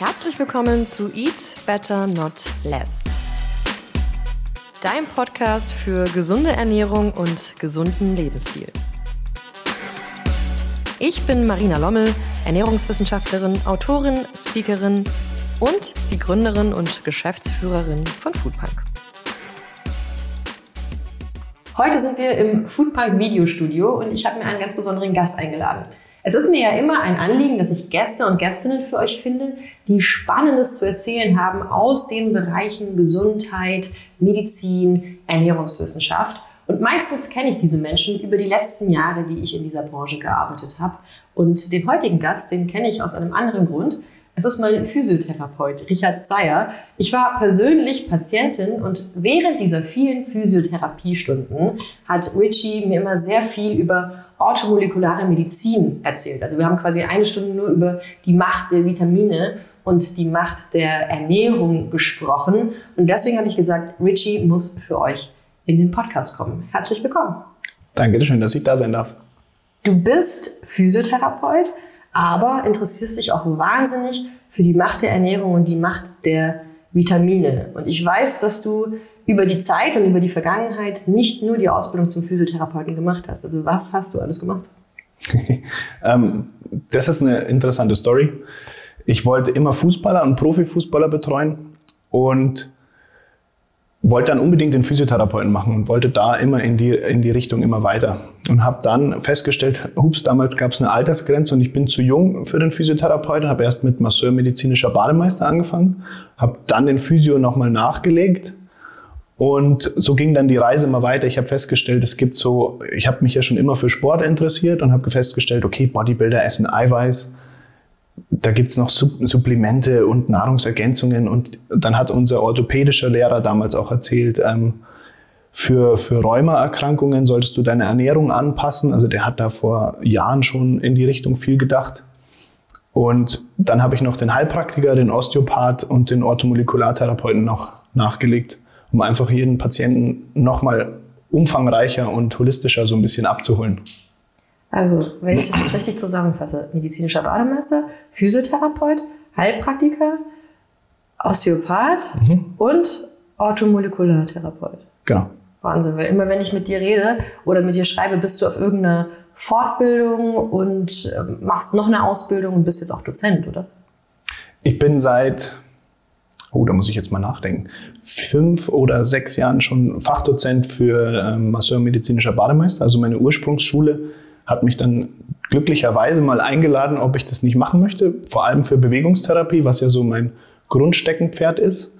Herzlich willkommen zu Eat Better Not Less. Dein Podcast für gesunde Ernährung und gesunden Lebensstil. Ich bin Marina Lommel, Ernährungswissenschaftlerin, Autorin, Speakerin und die Gründerin und Geschäftsführerin von Foodpunk. Heute sind wir im Foodpunk Videostudio und ich habe mir einen ganz besonderen Gast eingeladen. Es ist mir ja immer ein Anliegen, dass ich Gäste und Gästinnen für euch finde, die Spannendes zu erzählen haben aus den Bereichen Gesundheit, Medizin, Ernährungswissenschaft. Und meistens kenne ich diese Menschen über die letzten Jahre, die ich in dieser Branche gearbeitet habe. Und den heutigen Gast, den kenne ich aus einem anderen Grund. Es ist mein Physiotherapeut, Richard Zeyer. Ich war persönlich Patientin und während dieser vielen Physiotherapiestunden hat Richie mir immer sehr viel über orthomolekulare Medizin erzählt. Also wir haben quasi eine Stunde nur über die Macht der Vitamine und die Macht der Ernährung gesprochen. Und deswegen habe ich gesagt, Richie muss für euch in den Podcast kommen. Herzlich willkommen. Danke schön, dass ich da sein darf. Du bist Physiotherapeut, aber interessierst dich auch wahnsinnig für die Macht der Ernährung und die Macht der Vitamine. Und ich weiß, dass du über die Zeit und über die Vergangenheit nicht nur die Ausbildung zum Physiotherapeuten gemacht hast. Also was hast du alles gemacht? ähm, das ist eine interessante Story. Ich wollte immer Fußballer und Profifußballer betreuen und wollte dann unbedingt den Physiotherapeuten machen und wollte da immer in die, in die Richtung immer weiter. Und habe dann festgestellt, hups, damals gab es eine Altersgrenze und ich bin zu jung für den Physiotherapeuten, habe erst mit Masseur medizinischer Bademeister angefangen, habe dann den Physio nochmal nachgelegt und so ging dann die Reise immer weiter. Ich habe festgestellt, es gibt so, ich habe mich ja schon immer für Sport interessiert und habe festgestellt, okay, Bodybuilder essen Eiweiß. Da gibt's noch Supplemente und Nahrungsergänzungen. Und dann hat unser orthopädischer Lehrer damals auch erzählt, ähm, für, für Rheumaerkrankungen solltest du deine Ernährung anpassen. Also der hat da vor Jahren schon in die Richtung viel gedacht. Und dann habe ich noch den Heilpraktiker, den Osteopath und den Orthomolekulartherapeuten noch nachgelegt um einfach jeden Patienten nochmal umfangreicher und holistischer so ein bisschen abzuholen. Also, wenn ich das jetzt richtig zusammenfasse, medizinischer Bademeister, Physiotherapeut, Heilpraktiker, Osteopath mhm. und Orthomolekulartherapeut. Genau. Wahnsinn, weil immer wenn ich mit dir rede oder mit dir schreibe, bist du auf irgendeiner Fortbildung und ähm, machst noch eine Ausbildung und bist jetzt auch Dozent, oder? Ich bin seit oh, da muss ich jetzt mal nachdenken, fünf oder sechs Jahren schon Fachdozent für ähm, Masseur-medizinischer Bademeister. Also meine Ursprungsschule hat mich dann glücklicherweise mal eingeladen, ob ich das nicht machen möchte, vor allem für Bewegungstherapie, was ja so mein Grundsteckenpferd ist.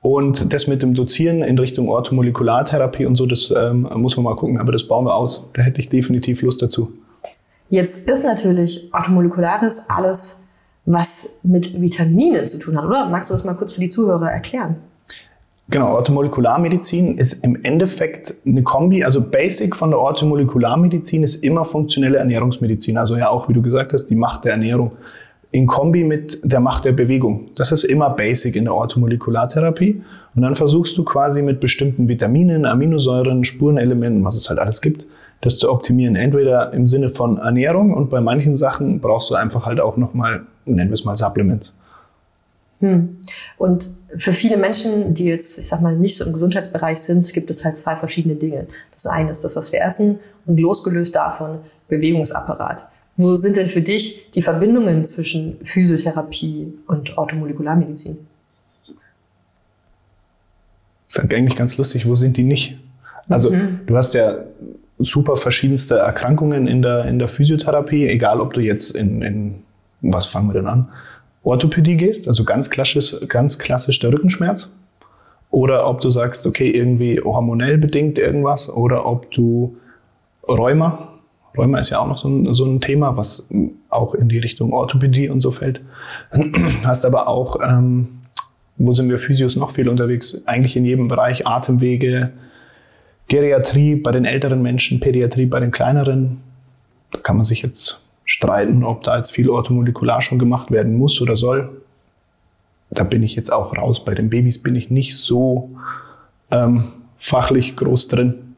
Und das mit dem Dozieren in Richtung Orthomolekulartherapie und so, das ähm, muss man mal gucken, aber das bauen wir aus. Da hätte ich definitiv Lust dazu. Jetzt ist natürlich Orthomolekulares alles was mit Vitaminen zu tun hat, oder? Magst du das mal kurz für die Zuhörer erklären? Genau, Orthomolekularmedizin ist im Endeffekt eine Kombi. Also Basic von der Orthomolekularmedizin ist immer funktionelle Ernährungsmedizin. Also ja auch, wie du gesagt hast, die Macht der Ernährung in Kombi mit der Macht der Bewegung. Das ist immer Basic in der Orthomolekulartherapie. Und dann versuchst du quasi mit bestimmten Vitaminen, Aminosäuren, Spurenelementen, was es halt alles gibt, das zu optimieren. Entweder im Sinne von Ernährung und bei manchen Sachen brauchst du einfach halt auch nochmal nennen wir es mal Supplement. Hm. Und für viele Menschen, die jetzt, ich sag mal, nicht so im Gesundheitsbereich sind, gibt es halt zwei verschiedene Dinge. Das eine ist das, was wir essen und losgelöst davon Bewegungsapparat. Wo sind denn für dich die Verbindungen zwischen Physiotherapie und Orthomolekularmedizin? Das ist eigentlich ganz lustig, wo sind die nicht? Also mhm. du hast ja super verschiedenste Erkrankungen in der, in der Physiotherapie, egal ob du jetzt in, in was fangen wir denn an? Orthopädie gehst, also ganz klassisch, ganz klassisch der Rückenschmerz. Oder ob du sagst, okay, irgendwie hormonell bedingt irgendwas. Oder ob du Rheuma, Rheuma ist ja auch noch so ein, so ein Thema, was auch in die Richtung Orthopädie und so fällt. Hast aber auch, ähm, wo sind wir Physios noch viel unterwegs? Eigentlich in jedem Bereich Atemwege, Geriatrie bei den älteren Menschen, Pädiatrie bei den kleineren. Da kann man sich jetzt streiten, ob da jetzt viel Orthomolekular schon gemacht werden muss oder soll. Da bin ich jetzt auch raus. Bei den Babys bin ich nicht so ähm, fachlich groß drin.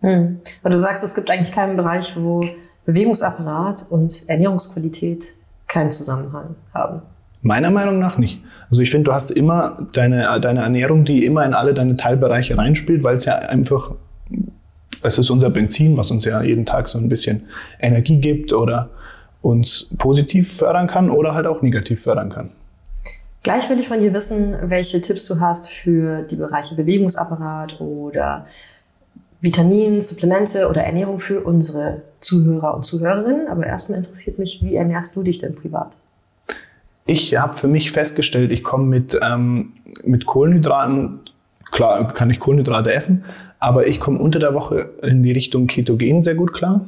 Hm. Weil du sagst, es gibt eigentlich keinen Bereich, wo Bewegungsapparat und Ernährungsqualität keinen Zusammenhang haben. Meiner Meinung nach nicht. Also ich finde, du hast immer deine, deine Ernährung, die immer in alle deine Teilbereiche reinspielt, weil es ja einfach, es ist unser Benzin, was uns ja jeden Tag so ein bisschen Energie gibt oder uns positiv fördern kann oder halt auch negativ fördern kann. Gleich will ich von dir wissen, welche Tipps du hast für die Bereiche Bewegungsapparat oder Vitaminen, Supplemente oder Ernährung für unsere Zuhörer und Zuhörerinnen. Aber erstmal interessiert mich, wie ernährst du dich denn privat? Ich habe für mich festgestellt, ich komme mit, ähm, mit Kohlenhydraten, klar kann ich Kohlenhydrate essen, aber ich komme unter der Woche in die Richtung Ketogen sehr gut klar.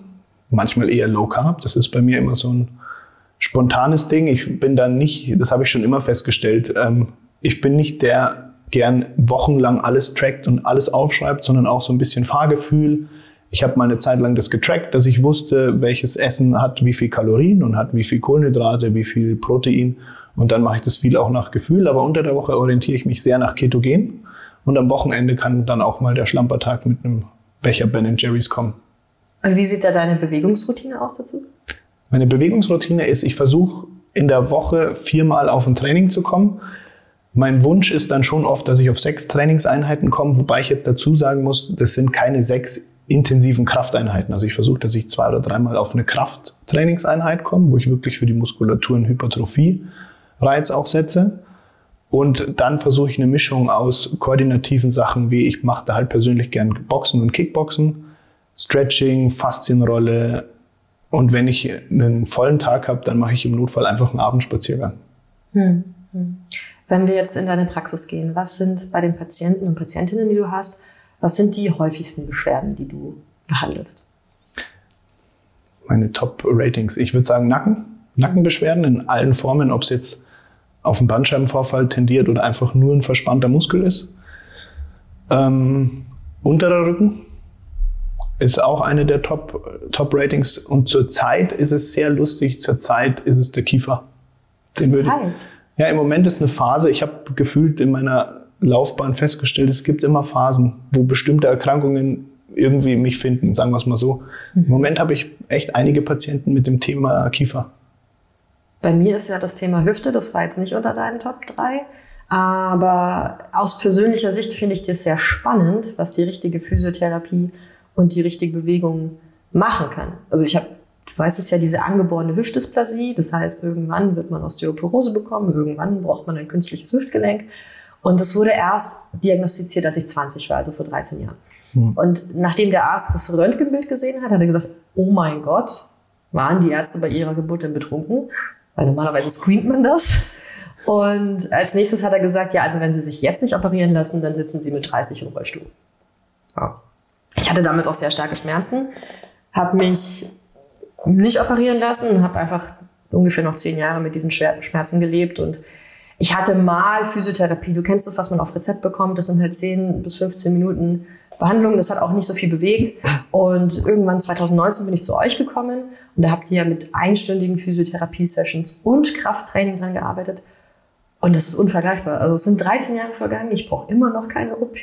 Manchmal eher Low Carb. Das ist bei mir immer so ein spontanes Ding. Ich bin da nicht, das habe ich schon immer festgestellt, ähm, ich bin nicht der gern wochenlang alles trackt und alles aufschreibt, sondern auch so ein bisschen Fahrgefühl. Ich habe mal eine Zeit lang das getrackt, dass ich wusste, welches Essen hat wie viel Kalorien und hat wie viel Kohlenhydrate, wie viel Protein. Und dann mache ich das viel auch nach Gefühl. Aber unter der Woche orientiere ich mich sehr nach Ketogen. Und am Wochenende kann dann auch mal der Schlampertag mit einem Becher Ben Jerry's kommen. Und wie sieht da deine Bewegungsroutine aus dazu? Meine Bewegungsroutine ist, ich versuche in der Woche viermal auf ein Training zu kommen. Mein Wunsch ist dann schon oft, dass ich auf sechs Trainingseinheiten komme, wobei ich jetzt dazu sagen muss, das sind keine sechs intensiven Krafteinheiten. Also ich versuche, dass ich zwei oder dreimal auf eine Krafttrainingseinheit komme, wo ich wirklich für die Muskulatur einen Hypertrophie-Reiz auch setze. Und dann versuche ich eine Mischung aus koordinativen Sachen, wie ich mache da halt persönlich gern Boxen und Kickboxen, Stretching, Faszienrolle. Und wenn ich einen vollen Tag habe, dann mache ich im Notfall einfach einen Abendspaziergang. Hm, hm. Wenn wir jetzt in deine Praxis gehen, was sind bei den Patienten und Patientinnen, die du hast, was sind die häufigsten Beschwerden, die du behandelst? Meine Top-Ratings. Ich würde sagen Nacken. Nackenbeschwerden in allen Formen, ob es jetzt auf einen Bandscheibenvorfall tendiert oder einfach nur ein verspannter Muskel ist. Ähm, unterer Rücken ist auch eine der Top-Ratings. Top und zurzeit ist es sehr lustig. Zurzeit ist es der Kiefer. Den Zeit? Ja, im Moment ist eine Phase, ich habe gefühlt in meiner Laufbahn festgestellt, es gibt immer Phasen, wo bestimmte Erkrankungen irgendwie mich finden, sagen wir es mal so. Mhm. Im Moment habe ich echt einige Patienten mit dem Thema Kiefer. Bei mir ist ja das Thema Hüfte, das war jetzt nicht unter deinen Top 3. Aber aus persönlicher Sicht finde ich das sehr spannend, was die richtige Physiotherapie und die richtige Bewegung machen kann. Also ich habe Du weißt es ja, diese angeborene Hüftdysplasie. Das heißt, irgendwann wird man Osteoporose bekommen, irgendwann braucht man ein künstliches Hüftgelenk. Und das wurde erst diagnostiziert, als ich 20 war, also vor 13 Jahren. Mhm. Und nachdem der Arzt das Röntgenbild gesehen hat, hat er gesagt, oh mein Gott, waren die Ärzte bei ihrer Geburt denn betrunken? Weil normalerweise screent man das. Und als nächstes hat er gesagt, ja, also wenn Sie sich jetzt nicht operieren lassen, dann sitzen Sie mit 30 im Rollstuhl. Ja. Ich hatte damit auch sehr starke Schmerzen, habe mich nicht operieren lassen habe einfach ungefähr noch zehn Jahre mit diesen Schmerzen gelebt und ich hatte mal Physiotherapie. Du kennst das, was man auf Rezept bekommt. Das sind halt 10 bis 15 Minuten Behandlung. Das hat auch nicht so viel bewegt. Und irgendwann 2019 bin ich zu euch gekommen und da habt ihr mit einstündigen Physiotherapie-Sessions und Krafttraining dran gearbeitet. Und das ist unvergleichbar. Also es sind 13 Jahre vergangen, ich brauche immer noch keine OP.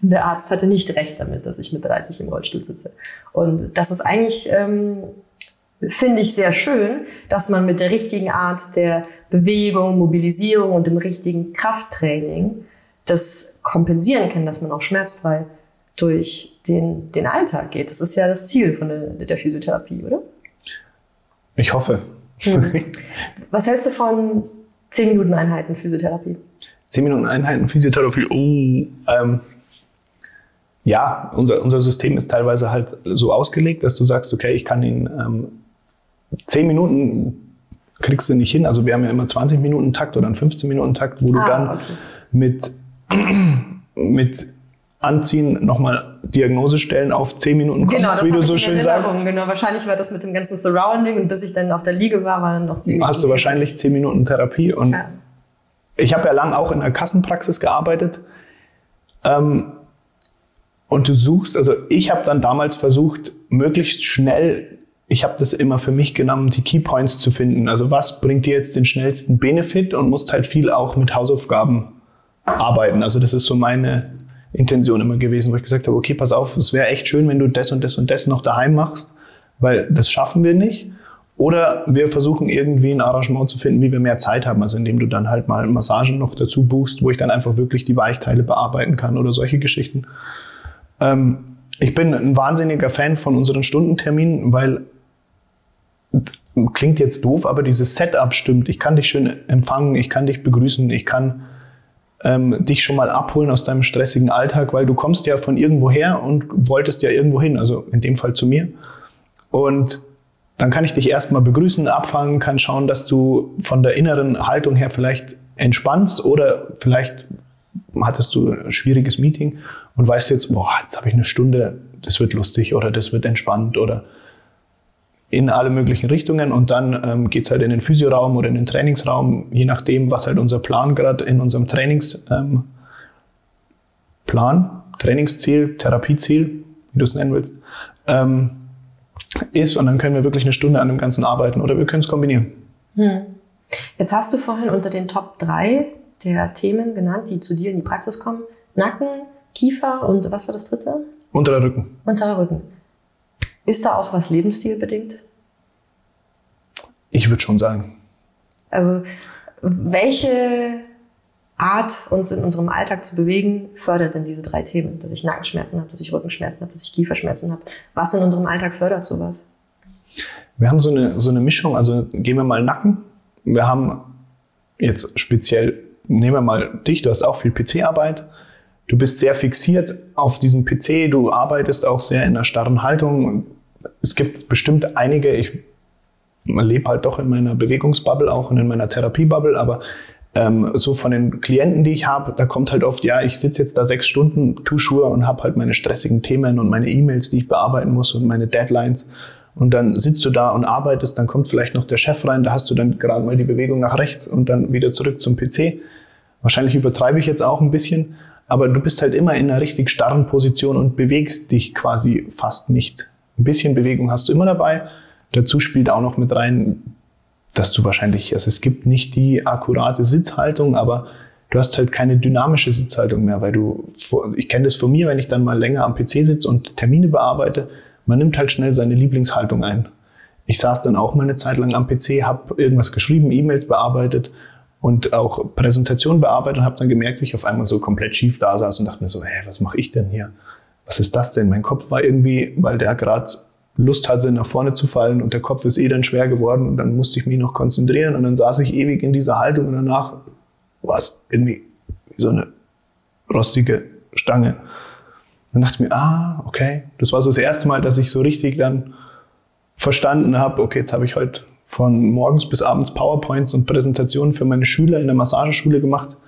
Und der Arzt hatte nicht recht damit, dass ich mit 30 im Rollstuhl sitze. Und das ist eigentlich ähm, finde ich sehr schön, dass man mit der richtigen Art der Bewegung, Mobilisierung und dem richtigen Krafttraining das kompensieren kann, dass man auch schmerzfrei durch den, den Alltag geht. Das ist ja das Ziel von der, der Physiotherapie, oder? Ich hoffe. Hm. Was hältst du von 10 Minuten Einheiten Physiotherapie? 10 Minuten Einheiten Physiotherapie, oh, ähm, ja, unser, unser System ist teilweise halt so ausgelegt, dass du sagst, okay, ich kann ihn ähm, zehn Minuten kriegst du nicht hin. Also wir haben ja immer 20 Minuten Takt oder einen 15 Minuten Takt, wo du ah, dann okay. mit, mit Anziehen nochmal Diagnose stellen auf 10 Minuten kommst, genau, wie du so schön sagst. Genau, wahrscheinlich war das mit dem ganzen Surrounding und bis ich dann auf der Liege war, waren noch 10 Minuten. Hast du wahrscheinlich 10 Minuten Therapie und ja. ich habe ja lang auch in der Kassenpraxis gearbeitet. Ähm, und du suchst, also ich habe dann damals versucht, möglichst schnell ich habe das immer für mich genommen, die Keypoints zu finden. Also was bringt dir jetzt den schnellsten Benefit und musst halt viel auch mit Hausaufgaben arbeiten. Also das ist so meine Intention immer gewesen, wo ich gesagt habe, okay, pass auf, es wäre echt schön, wenn du das und das und das noch daheim machst, weil das schaffen wir nicht. Oder wir versuchen irgendwie ein Arrangement zu finden, wie wir mehr Zeit haben. Also indem du dann halt mal Massagen noch dazu buchst, wo ich dann einfach wirklich die Weichteile bearbeiten kann oder solche Geschichten. Ähm, ich bin ein wahnsinniger Fan von unseren Stundenterminen, weil klingt jetzt doof, aber dieses Setup stimmt. Ich kann dich schön empfangen, ich kann dich begrüßen, ich kann ähm, dich schon mal abholen aus deinem stressigen Alltag, weil du kommst ja von irgendwo her und wolltest ja irgendwo hin, also in dem Fall zu mir. Und dann kann ich dich erstmal begrüßen, abfangen, kann schauen, dass du von der inneren Haltung her vielleicht entspannst oder vielleicht hattest du ein schwieriges Meeting und weißt jetzt, boah, jetzt habe ich eine Stunde, das wird lustig oder das wird entspannt oder in alle möglichen Richtungen und dann ähm, geht es halt in den Physioraum oder in den Trainingsraum, je nachdem, was halt unser Plan gerade in unserem Trainingsplan, ähm, Trainingsziel, Therapieziel, wie du es nennen willst, ähm, ist und dann können wir wirklich eine Stunde an dem Ganzen arbeiten oder wir können es kombinieren. Hm. Jetzt hast du vorhin unter den Top 3 der Themen genannt, die zu dir in die Praxis kommen, Nacken, Kiefer und was war das dritte? Unterer Rücken. Unterer Rücken. Ist da auch was lebensstilbedingt? Ich würde schon sagen. Also, welche Art, uns in unserem Alltag zu bewegen, fördert denn diese drei Themen? Dass ich Nackenschmerzen habe, dass ich Rückenschmerzen habe, dass ich Kieferschmerzen habe. Was in unserem Alltag fördert sowas? Wir haben so eine, so eine Mischung. Also gehen wir mal Nacken. Wir haben jetzt speziell, nehmen wir mal dich, du hast auch viel PC-Arbeit. Du bist sehr fixiert auf diesem PC, du arbeitest auch sehr in einer starren Haltung. Es gibt bestimmt einige, ich lebe halt doch in meiner Bewegungsbubble auch und in meiner Therapiebubble, aber ähm, so von den Klienten, die ich habe, da kommt halt oft, ja, ich sitze jetzt da sechs Stunden, tu Schuhe und habe halt meine stressigen Themen und meine E-Mails, die ich bearbeiten muss und meine Deadlines. Und dann sitzt du da und arbeitest, dann kommt vielleicht noch der Chef rein, da hast du dann gerade mal die Bewegung nach rechts und dann wieder zurück zum PC. Wahrscheinlich übertreibe ich jetzt auch ein bisschen, aber du bist halt immer in einer richtig starren Position und bewegst dich quasi fast nicht. Ein bisschen Bewegung hast du immer dabei. Dazu spielt auch noch mit rein, dass du wahrscheinlich, also es gibt nicht die akkurate Sitzhaltung, aber du hast halt keine dynamische Sitzhaltung mehr, weil du, ich kenne das von mir, wenn ich dann mal länger am PC sitze und Termine bearbeite, man nimmt halt schnell seine Lieblingshaltung ein. Ich saß dann auch mal eine Zeit lang am PC, habe irgendwas geschrieben, E-Mails bearbeitet und auch Präsentationen bearbeitet und habe dann gemerkt, wie ich auf einmal so komplett schief da saß und dachte mir so, hä, was mache ich denn hier? Was ist das denn? Mein Kopf war irgendwie, weil der gerade Lust hatte, nach vorne zu fallen und der Kopf ist eh dann schwer geworden und dann musste ich mich noch konzentrieren und dann saß ich ewig in dieser Haltung und danach war es irgendwie wie so eine rostige Stange. Dann dachte ich mir, ah, okay, das war so das erste Mal, dass ich so richtig dann verstanden habe, okay, jetzt habe ich heute von morgens bis abends PowerPoints und Präsentationen für meine Schüler in der Massageschule gemacht.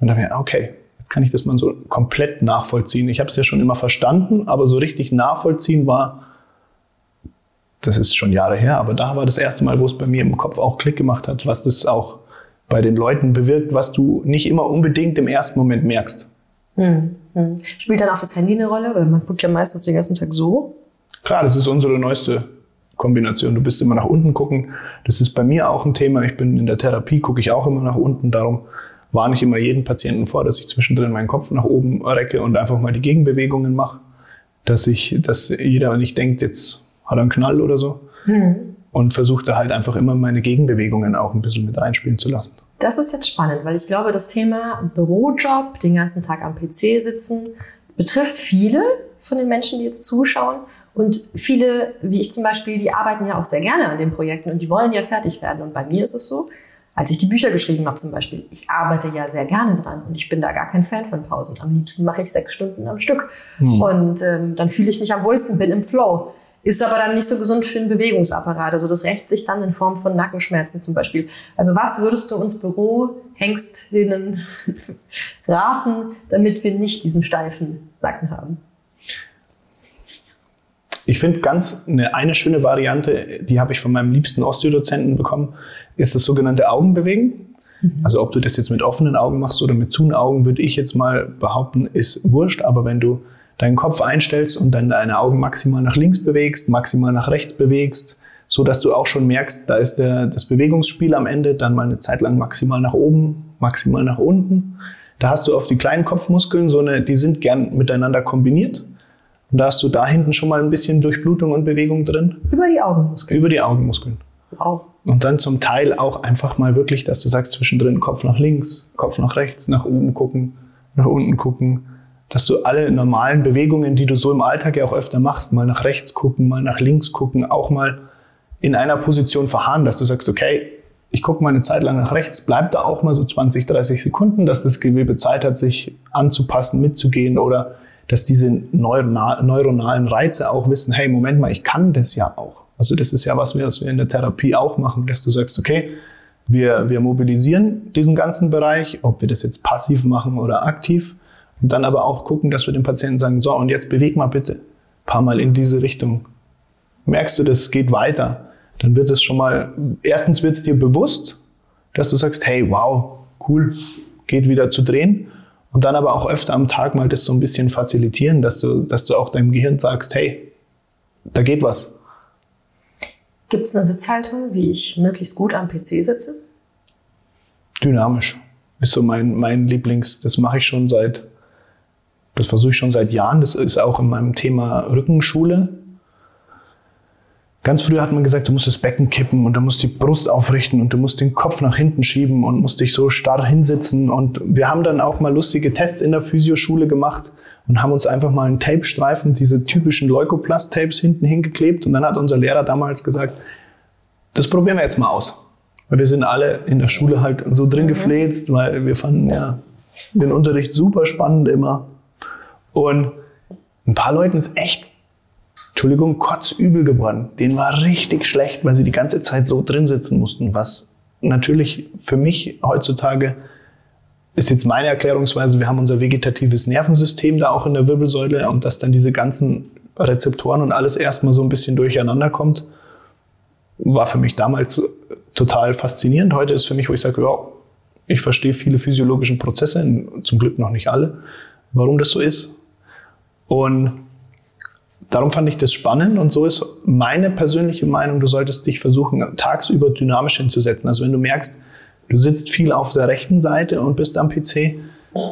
Und da mir, okay, jetzt kann ich das mal so komplett nachvollziehen. Ich habe es ja schon immer verstanden, aber so richtig nachvollziehen war, das ist schon Jahre her, aber da war das erste Mal, wo es bei mir im Kopf auch Klick gemacht hat, was das auch bei den Leuten bewirkt, was du nicht immer unbedingt im ersten Moment merkst. Hm, hm. Spielt dann auch das Handy eine Rolle? Weil man guckt ja meistens den ganzen Tag so. Klar, das ist unsere neueste Kombination. Du bist immer nach unten gucken. Das ist bei mir auch ein Thema. Ich bin in der Therapie, gucke ich auch immer nach unten. Darum warne ich immer jeden Patienten vor, dass ich zwischendrin meinen Kopf nach oben recke und einfach mal die Gegenbewegungen mache. Dass ich, dass jeder nicht denkt, jetzt hat er einen Knall oder so. Mhm. Und versuche da halt einfach immer meine Gegenbewegungen auch ein bisschen mit reinspielen zu lassen. Das ist jetzt spannend, weil ich glaube, das Thema Bürojob, den ganzen Tag am PC sitzen, betrifft viele von den Menschen, die jetzt zuschauen. Und viele, wie ich zum Beispiel, die arbeiten ja auch sehr gerne an den Projekten und die wollen ja fertig werden. Und bei mir ist es so, als ich die Bücher geschrieben habe zum Beispiel, ich arbeite ja sehr gerne dran und ich bin da gar kein Fan von Pausen. Am liebsten mache ich sechs Stunden am Stück. Hm. Und ähm, dann fühle ich mich am wohlsten, bin im Flow. Ist aber dann nicht so gesund für den Bewegungsapparat. Also das rächt sich dann in Form von Nackenschmerzen zum Beispiel. Also was würdest du uns Bürohengstinnen raten, damit wir nicht diesen steifen Nacken haben? Ich finde ganz eine, eine schöne Variante, die habe ich von meinem liebsten Osteodozenten bekommen, ist das sogenannte Augenbewegen. Mhm. Also ob du das jetzt mit offenen Augen machst oder mit zuen Augen, würde ich jetzt mal behaupten, ist wurscht. Aber wenn du deinen Kopf einstellst und dann deine Augen maximal nach links bewegst, maximal nach rechts bewegst, so dass du auch schon merkst, da ist der, das Bewegungsspiel am Ende, dann mal eine Zeit lang maximal nach oben, maximal nach unten. Da hast du auf die kleinen Kopfmuskeln so eine, die sind gern miteinander kombiniert. Und da hast du da hinten schon mal ein bisschen Durchblutung und Bewegung drin. Über die Augenmuskeln. Über die Augenmuskeln. Wow. Und dann zum Teil auch einfach mal wirklich, dass du sagst, zwischendrin Kopf nach links, Kopf nach rechts, nach oben gucken, nach unten gucken. Dass du alle normalen Bewegungen, die du so im Alltag ja auch öfter machst, mal nach rechts gucken, mal nach links gucken, auch mal in einer Position verharren, dass du sagst, okay, ich gucke mal eine Zeit lang nach rechts, bleib da auch mal so 20, 30 Sekunden, dass das Gewebe Zeit hat, sich anzupassen, mitzugehen oder dass diese neuronalen Reize auch wissen, hey, Moment mal, ich kann das ja auch. Also das ist ja was, was wir in der Therapie auch machen, dass du sagst, okay, wir, wir mobilisieren diesen ganzen Bereich, ob wir das jetzt passiv machen oder aktiv und dann aber auch gucken, dass wir dem Patienten sagen, so und jetzt beweg mal bitte ein paar Mal in diese Richtung. Merkst du, das geht weiter, dann wird es schon mal, erstens wird es dir bewusst, dass du sagst, hey, wow, cool, geht wieder zu drehen und dann aber auch öfter am Tag mal das so ein bisschen facilitieren, dass du, dass du auch deinem Gehirn sagst, hey, da geht was. Gibt es eine Sitzhaltung, wie ich möglichst gut am PC sitze? Dynamisch ist so mein, mein Lieblings. Das mache ich schon seit, das versuche ich schon seit Jahren. Das ist auch in meinem Thema Rückenschule. Ganz früher hat man gesagt, du musst das Becken kippen und du musst die Brust aufrichten und du musst den Kopf nach hinten schieben und musst dich so starr hinsitzen. Und wir haben dann auch mal lustige Tests in der Physioschule gemacht und haben uns einfach mal einen Tapestreifen, diese typischen Leukoplast-Tapes hinten hingeklebt. Und dann hat unser Lehrer damals gesagt, das probieren wir jetzt mal aus. Weil wir sind alle in der Schule halt so drin mhm. gefläzt, weil wir fanden ja den Unterricht super spannend immer. Und ein paar Leuten ist echt Entschuldigung, kotzübel geworden. Denen war richtig schlecht, weil sie die ganze Zeit so drin sitzen mussten, was natürlich für mich heutzutage ist jetzt meine Erklärungsweise, wir haben unser vegetatives Nervensystem da auch in der Wirbelsäule und dass dann diese ganzen Rezeptoren und alles erstmal so ein bisschen durcheinander kommt, war für mich damals total faszinierend. Heute ist für mich, wo ich sage, ja, ich verstehe viele physiologische Prozesse, zum Glück noch nicht alle, warum das so ist. Und darum fand ich das spannend und so ist meine persönliche Meinung, du solltest dich versuchen, tagsüber dynamisch hinzusetzen. Also wenn du merkst, du sitzt viel auf der rechten Seite und bist am PC,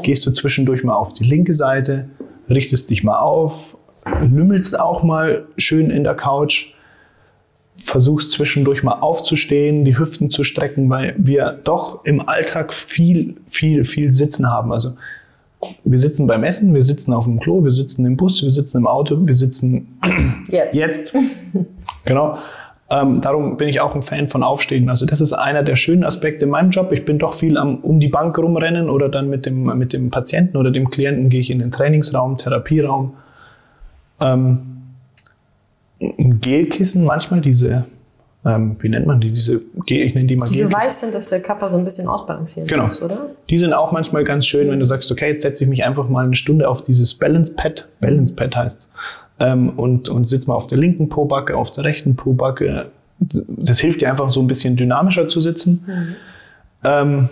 gehst du zwischendurch mal auf die linke Seite, richtest dich mal auf, lümmelst auch mal schön in der Couch, versuchst zwischendurch mal aufzustehen, die Hüften zu strecken, weil wir doch im Alltag viel, viel, viel Sitzen haben. Also wir sitzen beim Essen, wir sitzen auf dem Klo, wir sitzen im Bus, wir sitzen im Auto, wir sitzen jetzt. jetzt. genau. Ähm, darum bin ich auch ein Fan von Aufstehen. Also das ist einer der schönen Aspekte in meinem Job. Ich bin doch viel am um die Bank rumrennen oder dann mit dem, mit dem Patienten oder dem Klienten gehe ich in den Trainingsraum, Therapieraum. Ähm, ein Gelkissen manchmal, diese ähm, wie nennt man die, diese, ich nenne die mal Diese weiß sind, dass der Kappa so ein bisschen ausbalancieren genau. muss, oder? Die sind auch manchmal ganz schön, wenn du sagst, okay, jetzt setze ich mich einfach mal eine Stunde auf dieses Balance Pad, Balance Pad heißt, ähm, und, und sitze mal auf der linken Pobacke, auf der rechten Pobacke. Das hilft dir einfach so ein bisschen dynamischer zu sitzen. Mhm. Ähm,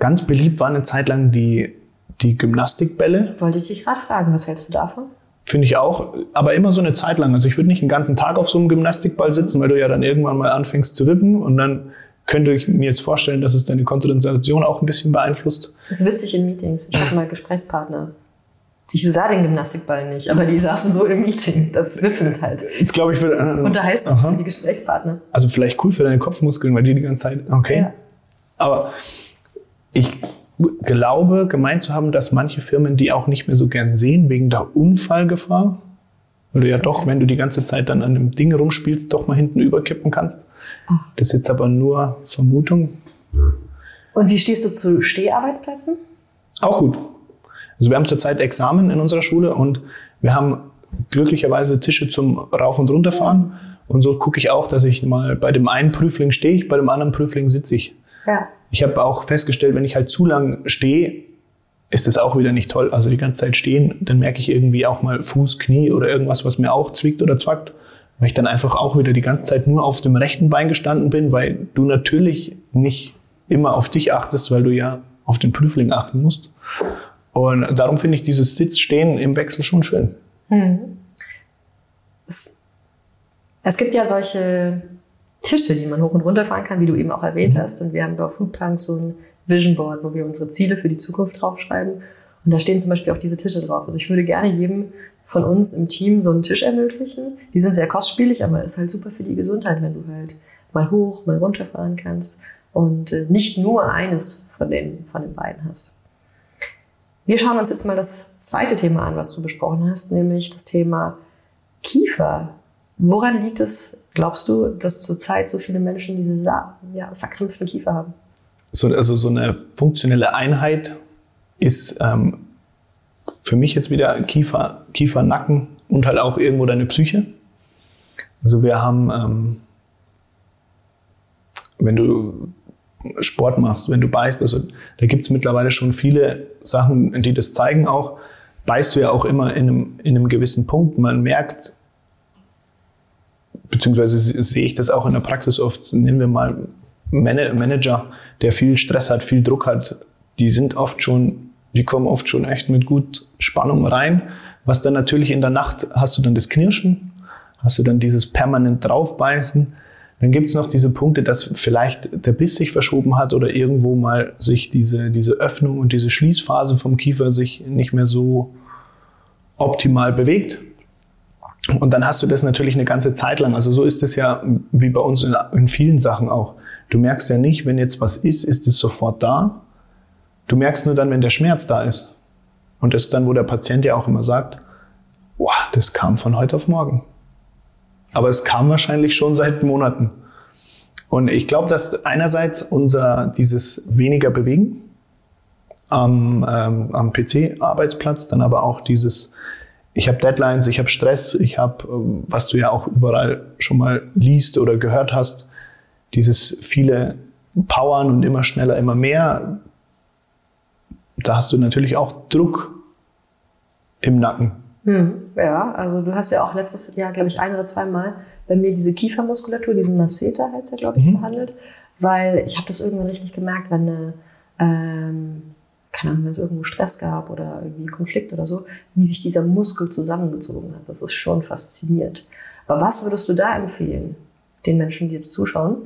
ganz beliebt war eine Zeit lang die, die Gymnastikbälle. Wollte ich dich gerade fragen, was hältst du davon? Finde ich auch, aber immer so eine Zeit lang. Also ich würde nicht den ganzen Tag auf so einem Gymnastikball sitzen, weil du ja dann irgendwann mal anfängst zu wippen und dann könnte ich mir jetzt vorstellen, dass es deine Konzentration auch ein bisschen beeinflusst. Das ist witzig in Meetings. Ich hatte mal Gesprächspartner. Ich sah den Gymnastikball nicht, aber die saßen so im Meeting. Das wippend halt. Jetzt glaube ich für äh, unterhaltsam für die Gesprächspartner. Also vielleicht cool für deine Kopfmuskeln, weil die die ganze Zeit. Okay. Ja. Aber ich glaube, gemeint zu haben, dass manche Firmen die auch nicht mehr so gern sehen, wegen der Unfallgefahr. Weil du ja doch, wenn du die ganze Zeit dann an dem Ding rumspielst, doch mal hinten überkippen kannst. Das ist jetzt aber nur Vermutung. Und wie stehst du zu Steharbeitsplätzen? Auch gut. Also wir haben zurzeit Examen in unserer Schule und wir haben glücklicherweise Tische zum Rauf- und Runterfahren. Und so gucke ich auch, dass ich mal bei dem einen Prüfling stehe ich, bei dem anderen Prüfling sitze ich. Ja. Ich habe auch festgestellt, wenn ich halt zu lang stehe, ist das auch wieder nicht toll. Also die ganze Zeit stehen, dann merke ich irgendwie auch mal Fuß, Knie oder irgendwas, was mir auch zwickt oder zwackt. Weil ich dann einfach auch wieder die ganze Zeit nur auf dem rechten Bein gestanden bin, weil du natürlich nicht immer auf dich achtest, weil du ja auf den Prüfling achten musst. Und darum finde ich dieses Sitzstehen im Wechsel schon schön. Hm. Es, es gibt ja solche Tische, die man hoch und runter fahren kann, wie du eben auch erwähnt mhm. hast. Und wir haben bei Foodplank so ein Vision Board, wo wir unsere Ziele für die Zukunft draufschreiben. Und da stehen zum Beispiel auch diese Tische drauf. Also ich würde gerne jedem von uns im Team so einen Tisch ermöglichen. Die sind sehr kostspielig, aber ist halt super für die Gesundheit, wenn du halt mal hoch, mal runterfahren kannst und äh, nicht nur eines von den, von den beiden hast. Wir schauen uns jetzt mal das zweite Thema an, was du besprochen hast, nämlich das Thema Kiefer. Woran liegt es, glaubst du, dass zurzeit so viele Menschen diese ja, verknüpften Kiefer haben? So, also so eine funktionelle Einheit ist ähm, für mich jetzt wieder Kiefer, Kiefer, Nacken und halt auch irgendwo deine Psyche. Also wir haben, ähm, wenn du Sport machst, wenn du beißt, also da gibt es mittlerweile schon viele Sachen, die das zeigen auch, beißt du ja auch immer in einem, in einem gewissen Punkt. Man merkt, beziehungsweise sehe ich das auch in der Praxis oft, nehmen wir mal Manager, der viel Stress hat, viel Druck hat, die sind oft schon, die kommen oft schon echt mit gut Spannung rein. Was dann natürlich in der Nacht hast du dann das Knirschen, hast du dann dieses permanent draufbeißen. Dann gibt es noch diese Punkte, dass vielleicht der Biss sich verschoben hat oder irgendwo mal sich diese, diese Öffnung und diese Schließphase vom Kiefer sich nicht mehr so optimal bewegt. Und dann hast du das natürlich eine ganze Zeit lang. Also so ist es ja wie bei uns in, in vielen Sachen auch. Du merkst ja nicht, wenn jetzt was ist, ist es sofort da. Du merkst nur dann, wenn der Schmerz da ist. Und das ist dann, wo der Patient ja auch immer sagt, wow, das kam von heute auf morgen. Aber es kam wahrscheinlich schon seit Monaten. Und ich glaube, dass einerseits unser dieses weniger bewegen am, ähm, am PC-Arbeitsplatz, dann aber auch dieses, ich habe Deadlines, ich habe Stress, ich habe, ähm, was du ja auch überall schon mal liest oder gehört hast, dieses viele Powern und immer schneller, immer mehr, da hast du natürlich auch Druck im Nacken. Hm, ja, also du hast ja auch letztes Jahr, glaube ich, ein oder zweimal bei mir diese Kiefermuskulatur, diesen Masseter heißt er, glaube ich, mhm. behandelt, weil ich habe das irgendwann richtig gemerkt, wenn eine, ähm, keine Ahnung, wenn es irgendwo Stress gab oder irgendwie Konflikt oder so, wie sich dieser Muskel zusammengezogen hat. Das ist schon faszinierend. Aber was würdest du da empfehlen, den Menschen, die jetzt zuschauen?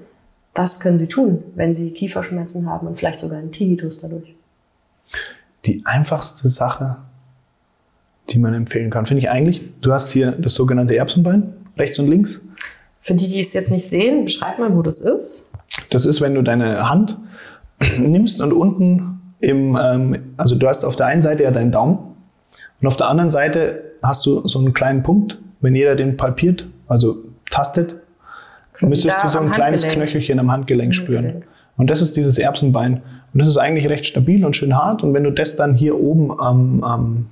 Was können sie tun, wenn sie Kieferschmerzen haben und vielleicht sogar einen Tinnitus dadurch? Die einfachste Sache, die man empfehlen kann, finde ich eigentlich, du hast hier das sogenannte Erbsenbein, rechts und links. Für die, die es jetzt nicht sehen, beschreib mal, wo das ist. Das ist, wenn du deine Hand nimmst und unten im, ähm, also du hast auf der einen Seite ja deinen Daumen und auf der anderen Seite hast du so einen kleinen Punkt. Wenn jeder den palpiert, also tastet, müsstest du so ein kleines Knöchelchen am Handgelenk spüren. Und das ist dieses Erbsenbein. Und das ist eigentlich recht stabil und schön hart. Und wenn du das dann hier oben am, am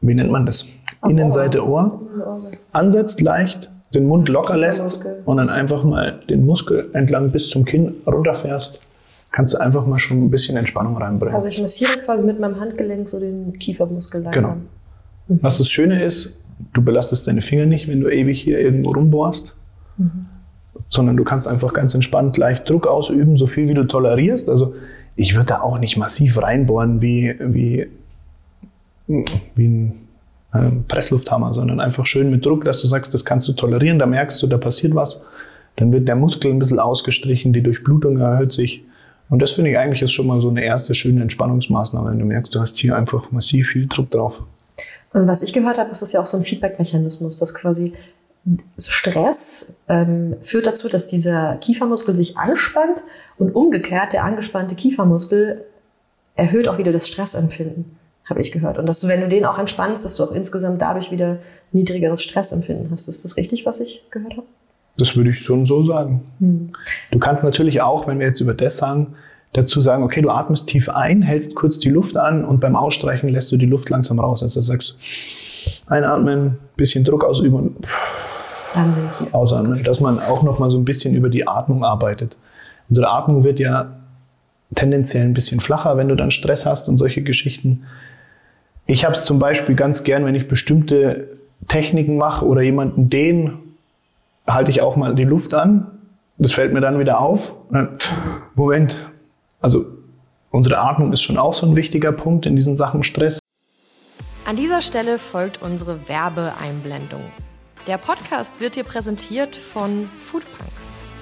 wie nennt man das? Innenseite Ohr ansetzt leicht, den Mund locker lässt und dann einfach mal den Muskel entlang bis zum Kinn runterfährst, kannst du einfach mal schon ein bisschen Entspannung reinbringen. Also ich massiere quasi mit meinem Handgelenk so den Kiefermuskel langsam. Genau. Mhm. Was das Schöne ist, du belastest deine Finger nicht, wenn du ewig hier irgendwo rumbohrst, mhm. sondern du kannst einfach ganz entspannt leicht Druck ausüben, so viel wie du tolerierst. Also ich würde da auch nicht massiv reinbohren wie, wie, wie ein äh, Presslufthammer, sondern einfach schön mit Druck, dass du sagst, das kannst du tolerieren, da merkst du, da passiert was. Dann wird der Muskel ein bisschen ausgestrichen, die Durchblutung erhöht sich. Und das finde ich eigentlich ist schon mal so eine erste schöne Entspannungsmaßnahme, wenn du merkst, du hast hier einfach massiv viel Druck drauf. Und was ich gehört habe, ist das ja auch so ein Feedback-Mechanismus, dass quasi Stress ähm, führt dazu, dass dieser Kiefermuskel sich anspannt und umgekehrt der angespannte Kiefermuskel erhöht auch wieder das Stressempfinden, habe ich gehört. Und dass du, wenn du den auch entspannst, dass du auch insgesamt dadurch wieder niedrigeres Stressempfinden hast. Ist das richtig, was ich gehört habe? Das würde ich schon so sagen. Hm. Du kannst natürlich auch, wenn wir jetzt über das sagen, dazu sagen, okay, du atmest tief ein, hältst kurz die Luft an und beim Ausstreichen lässt du die Luft langsam raus. Also sagst einatmen, bisschen Druck ausüben und ausatmen, dass man auch noch mal so ein bisschen über die Atmung arbeitet. Unsere Atmung wird ja tendenziell ein bisschen flacher, wenn du dann Stress hast und solche Geschichten. Ich habe es zum Beispiel ganz gern, wenn ich bestimmte Techniken mache oder jemanden den, halte ich auch mal die Luft an. Das fällt mir dann wieder auf. Moment, also unsere Atmung ist schon auch so ein wichtiger Punkt in diesen Sachen Stress. An dieser Stelle folgt unsere Werbeeinblendung. Der Podcast wird dir präsentiert von Foodpunk.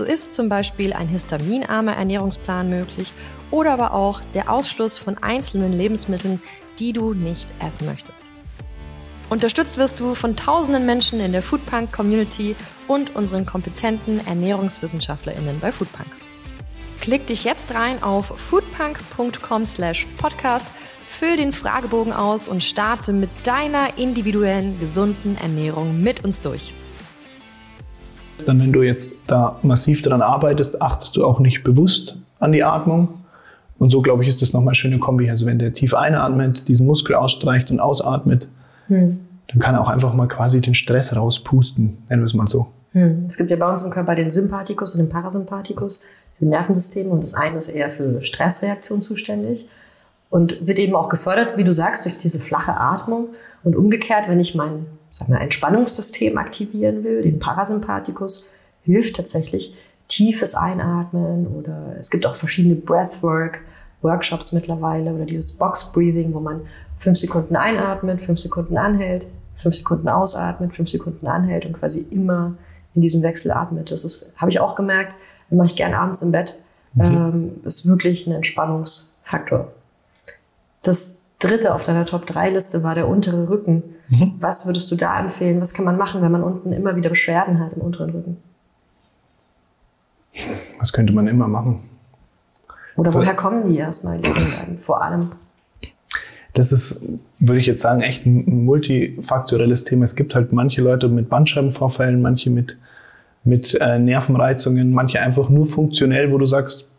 So ist zum Beispiel ein histaminarmer Ernährungsplan möglich oder aber auch der Ausschluss von einzelnen Lebensmitteln, die du nicht essen möchtest. Unterstützt wirst du von tausenden Menschen in der Foodpunk Community und unseren kompetenten Ernährungswissenschaftlerinnen bei Foodpunk. Klick dich jetzt rein auf foodpunk.com/podcast, füll den Fragebogen aus und starte mit deiner individuellen gesunden Ernährung mit uns durch. Dann, wenn du jetzt da massiv daran arbeitest, achtest du auch nicht bewusst an die Atmung. Und so, glaube ich, ist das nochmal eine schöne Kombi. Also wenn der tief einatmet, diesen Muskel ausstreicht und ausatmet, hm. dann kann er auch einfach mal quasi den Stress rauspusten, nennen wir es mal so. Hm. Es gibt ja bei uns im Körper den Sympathikus und den Parasympathikus, diese Nervensysteme. Und das eine ist eher für Stressreaktion zuständig und wird eben auch gefördert, wie du sagst, durch diese flache Atmung. Und umgekehrt, wenn ich meinen sag mal, Entspannungssystem aktivieren will, den Parasympathikus, hilft tatsächlich tiefes Einatmen oder es gibt auch verschiedene Breathwork, Workshops mittlerweile oder dieses Box Breathing, wo man fünf Sekunden einatmet, fünf Sekunden anhält, fünf Sekunden ausatmet, fünf Sekunden anhält und quasi immer in diesem Wechsel atmet. Das ist, habe ich auch gemerkt, mache ich gerne abends im Bett. Mhm. Ähm, ist wirklich ein Entspannungsfaktor. Das dritte auf deiner Top-3-Liste war der untere Rücken. Mhm. Was würdest du da empfehlen? Was kann man machen, wenn man unten immer wieder Beschwerden hat im unteren Rücken? Was könnte man immer machen? Oder woher kommen die erstmal, die Beschwerden? Vor allem. Das ist, würde ich jetzt sagen, echt ein multifaktorelles Thema. Es gibt halt manche Leute mit Bandscheibenvorfällen, manche mit, mit äh, Nervenreizungen, manche einfach nur funktionell, wo du sagst,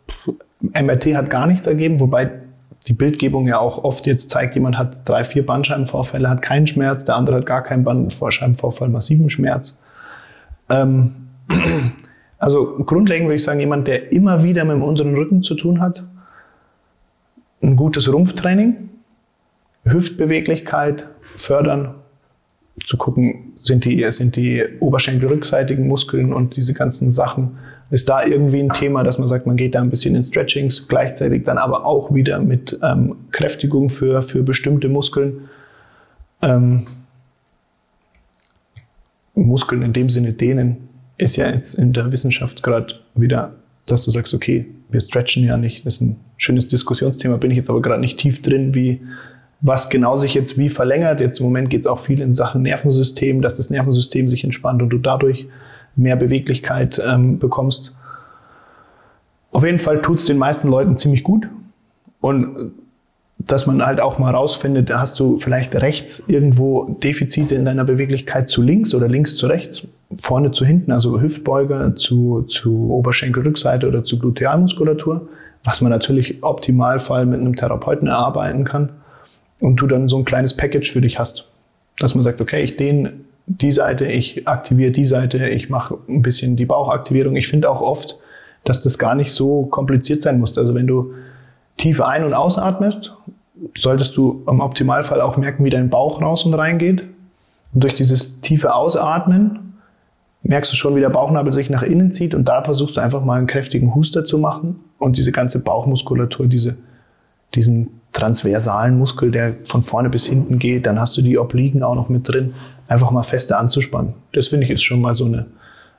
MRT hat gar nichts ergeben, wobei die Bildgebung ja auch oft jetzt zeigt, jemand hat drei, vier Bandscheibenvorfälle, hat keinen Schmerz, der andere hat gar keinen Bandscheibenvorfall, massiven Schmerz. Ähm, also grundlegend würde ich sagen, jemand, der immer wieder mit dem unteren Rücken zu tun hat, ein gutes Rumpftraining, Hüftbeweglichkeit fördern, zu gucken, sind die, sind die oberschenkelrückseitigen Muskeln und diese ganzen Sachen ist da irgendwie ein Thema, dass man sagt, man geht da ein bisschen in Stretchings, gleichzeitig dann aber auch wieder mit ähm, Kräftigung für, für bestimmte Muskeln. Ähm, Muskeln in dem Sinne dehnen ist ja jetzt in der Wissenschaft gerade wieder, dass du sagst, okay, wir stretchen ja nicht. Das ist ein schönes Diskussionsthema, bin ich jetzt aber gerade nicht tief drin, wie was genau sich jetzt wie verlängert. Jetzt im Moment geht es auch viel in Sachen Nervensystem, dass das Nervensystem sich entspannt und du dadurch mehr Beweglichkeit ähm, bekommst. Auf jeden Fall tut es den meisten Leuten ziemlich gut. Und dass man halt auch mal rausfindet, hast du vielleicht rechts irgendwo Defizite in deiner Beweglichkeit zu links oder links zu rechts, vorne zu hinten, also Hüftbeuger zu, zu Oberschenkelrückseite oder zu Glutealmuskulatur, was man natürlich im Optimalfall mit einem Therapeuten erarbeiten kann und du dann so ein kleines Package für dich hast. Dass man sagt, okay, ich dehne die Seite, ich aktiviere die Seite, ich mache ein bisschen die Bauchaktivierung. Ich finde auch oft, dass das gar nicht so kompliziert sein muss. Also wenn du tief ein- und ausatmest, solltest du im Optimalfall auch merken, wie dein Bauch raus und rein geht. Und durch dieses tiefe Ausatmen merkst du schon, wie der Bauchnabel sich nach innen zieht und da versuchst du einfach mal einen kräftigen Huster zu machen und diese ganze Bauchmuskulatur, diese, diesen transversalen Muskel, der von vorne bis hinten geht, dann hast du die Obliegen auch noch mit drin, einfach mal fester anzuspannen. Das finde ich ist schon mal so eine,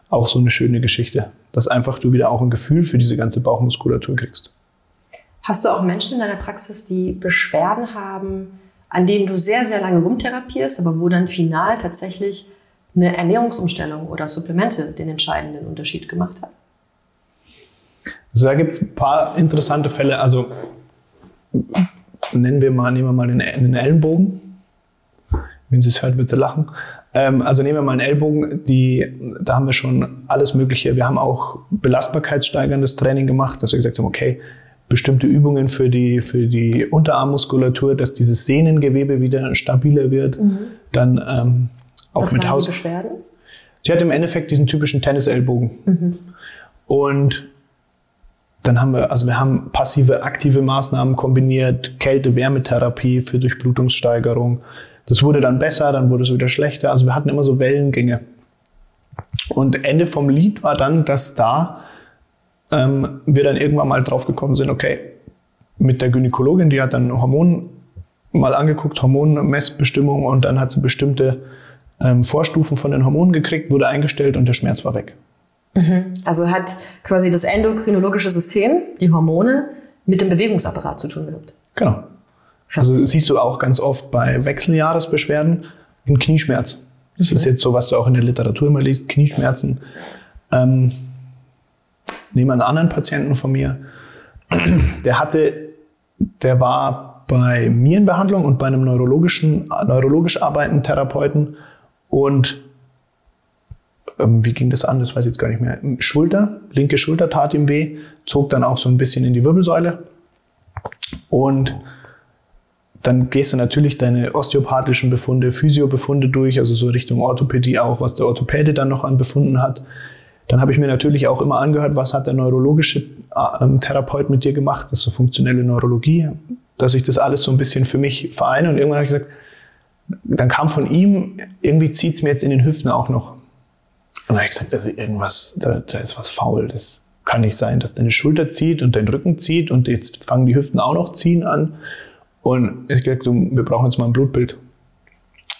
auch so eine schöne Geschichte, dass einfach du wieder auch ein Gefühl für diese ganze Bauchmuskulatur kriegst. Hast du auch Menschen in deiner Praxis, die Beschwerden haben, an denen du sehr, sehr lange rumtherapierst, aber wo dann final tatsächlich eine Ernährungsumstellung oder Supplemente den entscheidenden Unterschied gemacht hat? Also da gibt es ein paar interessante Fälle. Also nennen wir mal, nehmen wir mal den, den Ellenbogen. Wenn sie es hört, wird sie lachen. Ähm, also nehmen wir mal einen Ellbogen, die, da haben wir schon alles Mögliche. Wir haben auch belastbarkeitssteigerndes Training gemacht, dass wir gesagt haben, okay, bestimmte Übungen für die, für die Unterarmmuskulatur, dass dieses Sehnengewebe wieder stabiler wird. Mhm. Dann ähm, auch Was mit waren Haus. die Beschwerden? Sie hat im Endeffekt diesen typischen Tennisellbogen. Mhm. Und dann haben wir, also wir haben passive, aktive Maßnahmen kombiniert, Kälte-Wärmetherapie für Durchblutungssteigerung. Das wurde dann besser, dann wurde es wieder schlechter. Also wir hatten immer so Wellengänge. Und Ende vom Lied war dann, dass da ähm, wir dann irgendwann mal drauf gekommen sind, okay, mit der Gynäkologin, die hat dann Hormon mal angeguckt, Hormonmessbestimmung und dann hat sie bestimmte ähm, Vorstufen von den Hormonen gekriegt, wurde eingestellt und der Schmerz war weg. Also hat quasi das endokrinologische System, die Hormone, mit dem Bewegungsapparat zu tun gehabt. Genau. Also siehst du auch ganz oft bei Wechseljahresbeschwerden einen Knieschmerz. Das ist jetzt so, was du auch in der Literatur immer liest, Knieschmerzen. Ähm, nehmen wir einen anderen Patienten von mir, der hatte, der war bei mir in Behandlung und bei einem neurologischen, neurologisch arbeitenden Therapeuten und ähm, wie ging das an? Das weiß ich jetzt gar nicht mehr. Schulter, linke Schulter tat ihm weh, zog dann auch so ein bisschen in die Wirbelsäule und dann gehst du natürlich deine osteopathischen Befunde, Physiobefunde durch, also so Richtung Orthopädie auch, was der Orthopäde dann noch an Befunden hat. Dann habe ich mir natürlich auch immer angehört, was hat der neurologische ähm, Therapeut mit dir gemacht, das ist so funktionelle Neurologie, dass ich das alles so ein bisschen für mich vereine. Und irgendwann habe ich gesagt, dann kam von ihm, irgendwie zieht es mir jetzt in den Hüften auch noch. Und dann habe ich gesagt, also irgendwas, da, da ist was faul. Das kann nicht sein, dass deine Schulter zieht und dein Rücken zieht und jetzt fangen die Hüften auch noch ziehen an. Und ich gesagt, wir brauchen jetzt mal ein Blutbild.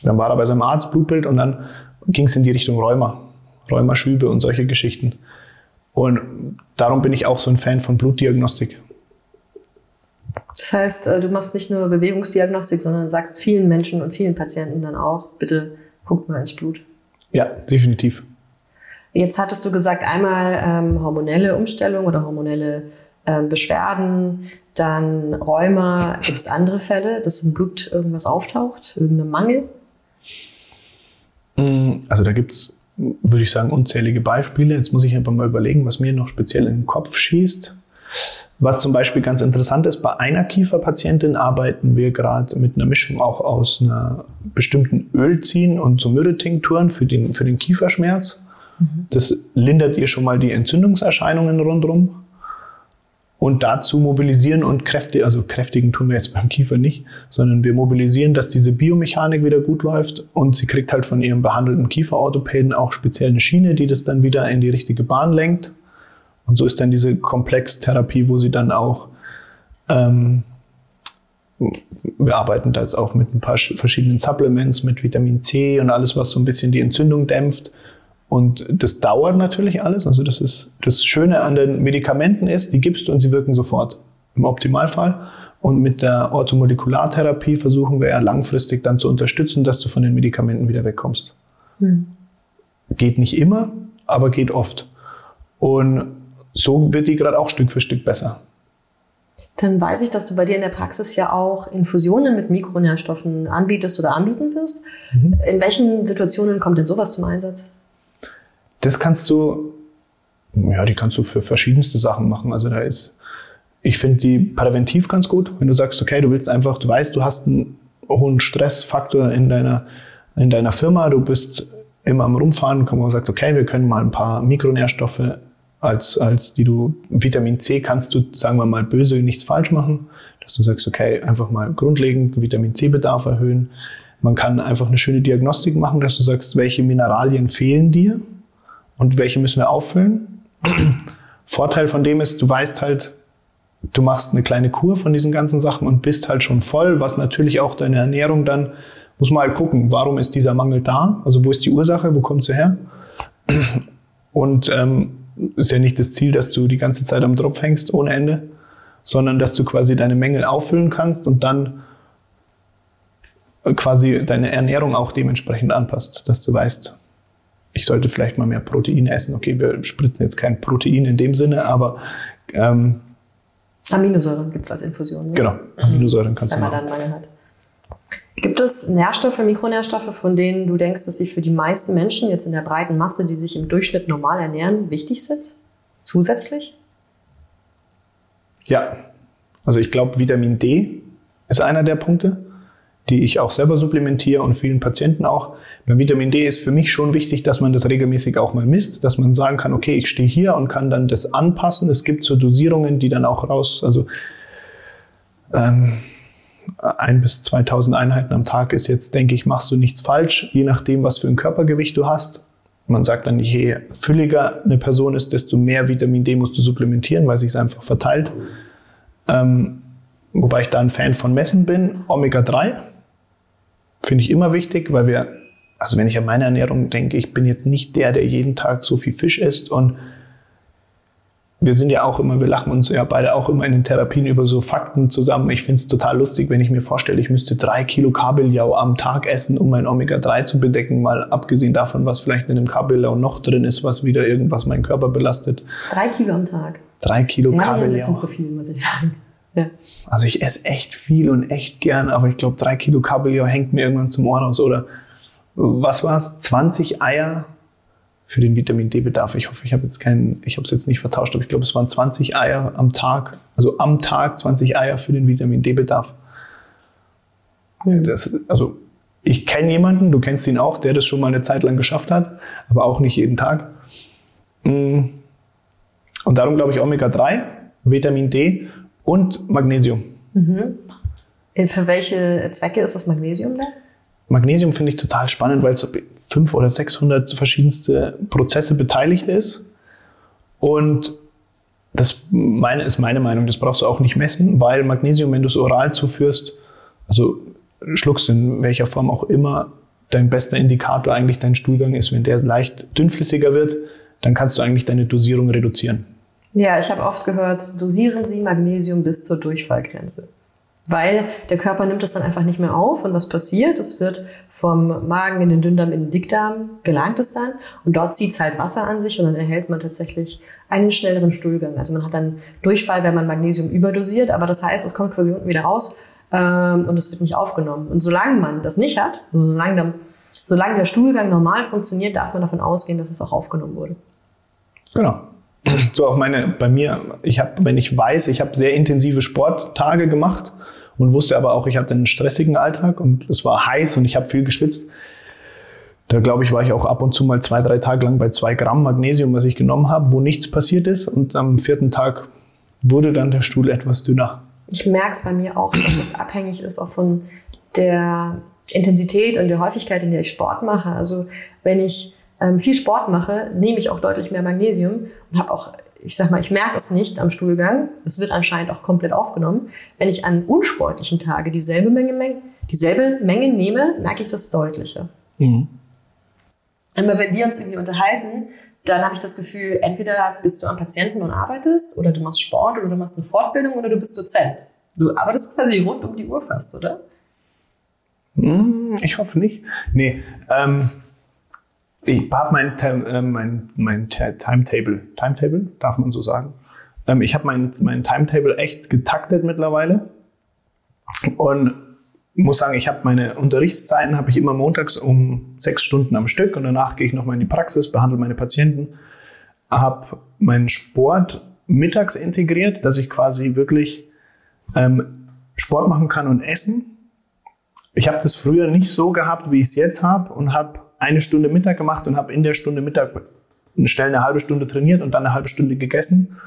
Dann war er bei seinem Arzt, Blutbild, und dann ging es in die Richtung Rheuma. Rheumaschübe und solche Geschichten. Und darum bin ich auch so ein Fan von Blutdiagnostik. Das heißt, äh, du machst nicht nur Bewegungsdiagnostik, sondern sagst vielen Menschen und vielen Patienten dann auch, bitte guckt mal ins Blut. Ja, definitiv. Jetzt hattest du gesagt, einmal ähm, hormonelle Umstellung oder hormonelle ähm, Beschwerden, dann Rheuma. Gibt es andere Fälle, dass im Blut irgendwas auftaucht, irgendein Mangel? Also da gibt es, würde ich sagen, unzählige Beispiele. Jetzt muss ich einfach mal überlegen, was mir noch speziell in den Kopf schießt. Was zum Beispiel ganz interessant ist, bei einer Kieferpatientin arbeiten wir gerade mit einer Mischung auch aus einer bestimmten Ölziehen und so Myrrhe-Tinkturen für den, für den Kieferschmerz. Das lindert ihr schon mal die Entzündungserscheinungen rundherum. Und dazu mobilisieren und kräftig, also kräftigen tun wir jetzt beim Kiefer nicht, sondern wir mobilisieren, dass diese Biomechanik wieder gut läuft und sie kriegt halt von ihrem behandelten Kieferorthopäden auch speziell eine Schiene, die das dann wieder in die richtige Bahn lenkt. Und so ist dann diese Komplextherapie, wo sie dann auch, ähm, wir arbeiten da jetzt auch mit ein paar verschiedenen Supplements, mit Vitamin C und alles, was so ein bisschen die Entzündung dämpft. Und das dauert natürlich alles. Also das ist das Schöne an den Medikamenten ist, die gibst du und sie wirken sofort im Optimalfall. Und mit der Orthomolekulartherapie versuchen wir ja langfristig dann zu unterstützen, dass du von den Medikamenten wieder wegkommst. Hm. Geht nicht immer, aber geht oft. Und so wird die gerade auch Stück für Stück besser. Dann weiß ich, dass du bei dir in der Praxis ja auch Infusionen mit Mikronährstoffen anbietest oder anbieten wirst. Mhm. In welchen Situationen kommt denn sowas zum Einsatz? Das kannst du, ja, die kannst du für verschiedenste Sachen machen. Also da ist, ich finde die präventiv ganz gut, wenn du sagst, okay, du willst einfach, du weißt, du hast einen hohen Stressfaktor in deiner, in deiner Firma, du bist immer am Rumfahren, kann man sagt, okay, wir können mal ein paar Mikronährstoffe als, als die du, Vitamin C kannst du, sagen wir mal, böse nichts falsch machen, dass du sagst, okay, einfach mal grundlegend Vitamin C-Bedarf erhöhen. Man kann einfach eine schöne Diagnostik machen, dass du sagst, welche Mineralien fehlen dir und welche müssen wir auffüllen. Vorteil von dem ist, du weißt halt, du machst eine kleine Kur von diesen ganzen Sachen und bist halt schon voll, was natürlich auch deine Ernährung dann, muss man halt gucken, warum ist dieser Mangel da? Also wo ist die Ursache, wo kommt sie her? Und ähm, ist ja nicht das Ziel, dass du die ganze Zeit am Tropf hängst ohne Ende, sondern dass du quasi deine Mängel auffüllen kannst und dann quasi deine Ernährung auch dementsprechend anpasst, dass du weißt, ich sollte vielleicht mal mehr Protein essen. Okay, wir spritzen jetzt kein Protein in dem Sinne, aber ähm, Aminosäuren gibt es als Infusion. Ne? Genau, Aminosäuren kannst Wenn du man machen. dann Mangel hat. Gibt es Nährstoffe, Mikronährstoffe, von denen du denkst, dass sie für die meisten Menschen jetzt in der breiten Masse, die sich im Durchschnitt normal ernähren, wichtig sind? Zusätzlich? Ja, also ich glaube, Vitamin D ist einer der Punkte, die ich auch selber supplementiere und vielen Patienten auch. Bei Vitamin D ist für mich schon wichtig, dass man das regelmäßig auch mal misst, dass man sagen kann, okay, ich stehe hier und kann dann das anpassen. Es gibt so Dosierungen, die dann auch raus, also ähm, ein bis 2000 Einheiten am Tag ist jetzt, denke ich, machst du nichts falsch, je nachdem, was für ein Körpergewicht du hast. Man sagt dann, je fülliger eine Person ist, desto mehr Vitamin D musst du supplementieren, weil sich es einfach verteilt. Ähm, wobei ich da ein Fan von Messen bin. Omega-3 finde ich immer wichtig, weil wir, also wenn ich an meine Ernährung denke, ich bin jetzt nicht der, der jeden Tag so viel Fisch isst und wir sind ja auch immer, wir lachen uns ja beide auch immer in den Therapien über so Fakten zusammen. Ich finde es total lustig, wenn ich mir vorstelle, ich müsste drei Kilo Kabeljau am Tag essen, um mein Omega-3 zu bedecken, mal abgesehen davon, was vielleicht in dem Kabeljau noch drin ist, was wieder irgendwas meinen Körper belastet. Drei Kilo am Tag? Drei Kilo ja, Kabeljau. Ja, ein bisschen zu viel, muss ich sagen. Ja. Also ich esse echt viel und echt gern, aber ich glaube, drei Kilo Kabeljau hängt mir irgendwann zum Ohr raus. Oder was war es? 20 Eier für den Vitamin D-Bedarf. Ich hoffe, ich habe jetzt keinen, ich habe es jetzt nicht vertauscht, aber ich glaube, es waren 20 Eier am Tag, also am Tag 20 Eier für den Vitamin D-Bedarf. Mhm. also ich kenne jemanden, du kennst ihn auch, der das schon mal eine Zeit lang geschafft hat, aber auch nicht jeden Tag. Mm. Und darum glaube ich Omega-3, Vitamin D und Magnesium. Mhm. Für welche Zwecke ist das Magnesium da? Magnesium finde ich total spannend, weil es 500 oder 600 verschiedenste Prozesse beteiligt ist. Und das meine, ist meine Meinung, das brauchst du auch nicht messen, weil Magnesium, wenn du es oral zuführst, also schluckst in welcher Form auch immer, dein bester Indikator eigentlich dein Stuhlgang ist. Wenn der leicht dünnflüssiger wird, dann kannst du eigentlich deine Dosierung reduzieren. Ja, ich habe oft gehört, dosieren Sie Magnesium bis zur Durchfallgrenze. Weil der Körper nimmt es dann einfach nicht mehr auf und was passiert? Es wird vom Magen in den Dünndarm in den Dickdarm gelangt es dann und dort zieht es halt Wasser an sich und dann erhält man tatsächlich einen schnelleren Stuhlgang. Also man hat dann Durchfall, wenn man Magnesium überdosiert, aber das heißt, es kommt quasi unten wieder raus ähm, und es wird nicht aufgenommen. Und solange man das nicht hat, also solange, der, solange der Stuhlgang normal funktioniert, darf man davon ausgehen, dass es auch aufgenommen wurde. Genau. So auch meine, bei mir, ich habe, wenn ich weiß, ich habe sehr intensive Sporttage gemacht, und wusste aber auch, ich hatte einen stressigen Alltag und es war heiß und ich habe viel geschwitzt. Da glaube ich, war ich auch ab und zu mal zwei, drei Tage lang bei zwei Gramm Magnesium, was ich genommen habe, wo nichts passiert ist. Und am vierten Tag wurde dann der Stuhl etwas dünner. Ich merke es bei mir auch, dass es abhängig ist auch von der Intensität und der Häufigkeit, in der ich Sport mache. Also wenn ich ähm, viel Sport mache, nehme ich auch deutlich mehr Magnesium und habe auch ich sag mal, ich merke es nicht am Stuhlgang. Es wird anscheinend auch komplett aufgenommen. Wenn ich an unsportlichen Tagen dieselbe Menge, dieselbe Menge nehme, merke ich das deutlicher. Mhm. Aber wenn wir uns irgendwie unterhalten, dann habe ich das Gefühl, entweder bist du am Patienten und arbeitest, oder du machst Sport, oder du machst eine Fortbildung, oder du bist Dozent. Du arbeitest quasi rund um die Uhr fast, oder? Hm, ich hoffe nicht. Nee, ähm, ich habe mein, äh, mein, mein Timetable, Timetable, darf man so sagen. Ähm, ich habe mein, mein Timetable echt getaktet mittlerweile und muss sagen, ich habe meine Unterrichtszeiten habe ich immer montags um sechs Stunden am Stück und danach gehe ich nochmal in die Praxis, behandle meine Patienten, habe meinen Sport mittags integriert, dass ich quasi wirklich ähm, Sport machen kann und essen. Ich habe das früher nicht so gehabt, wie ich es jetzt habe und habe eine Stunde Mittag gemacht und habe in der Stunde Mittag schnell eine halbe Stunde trainiert und dann eine halbe Stunde gegessen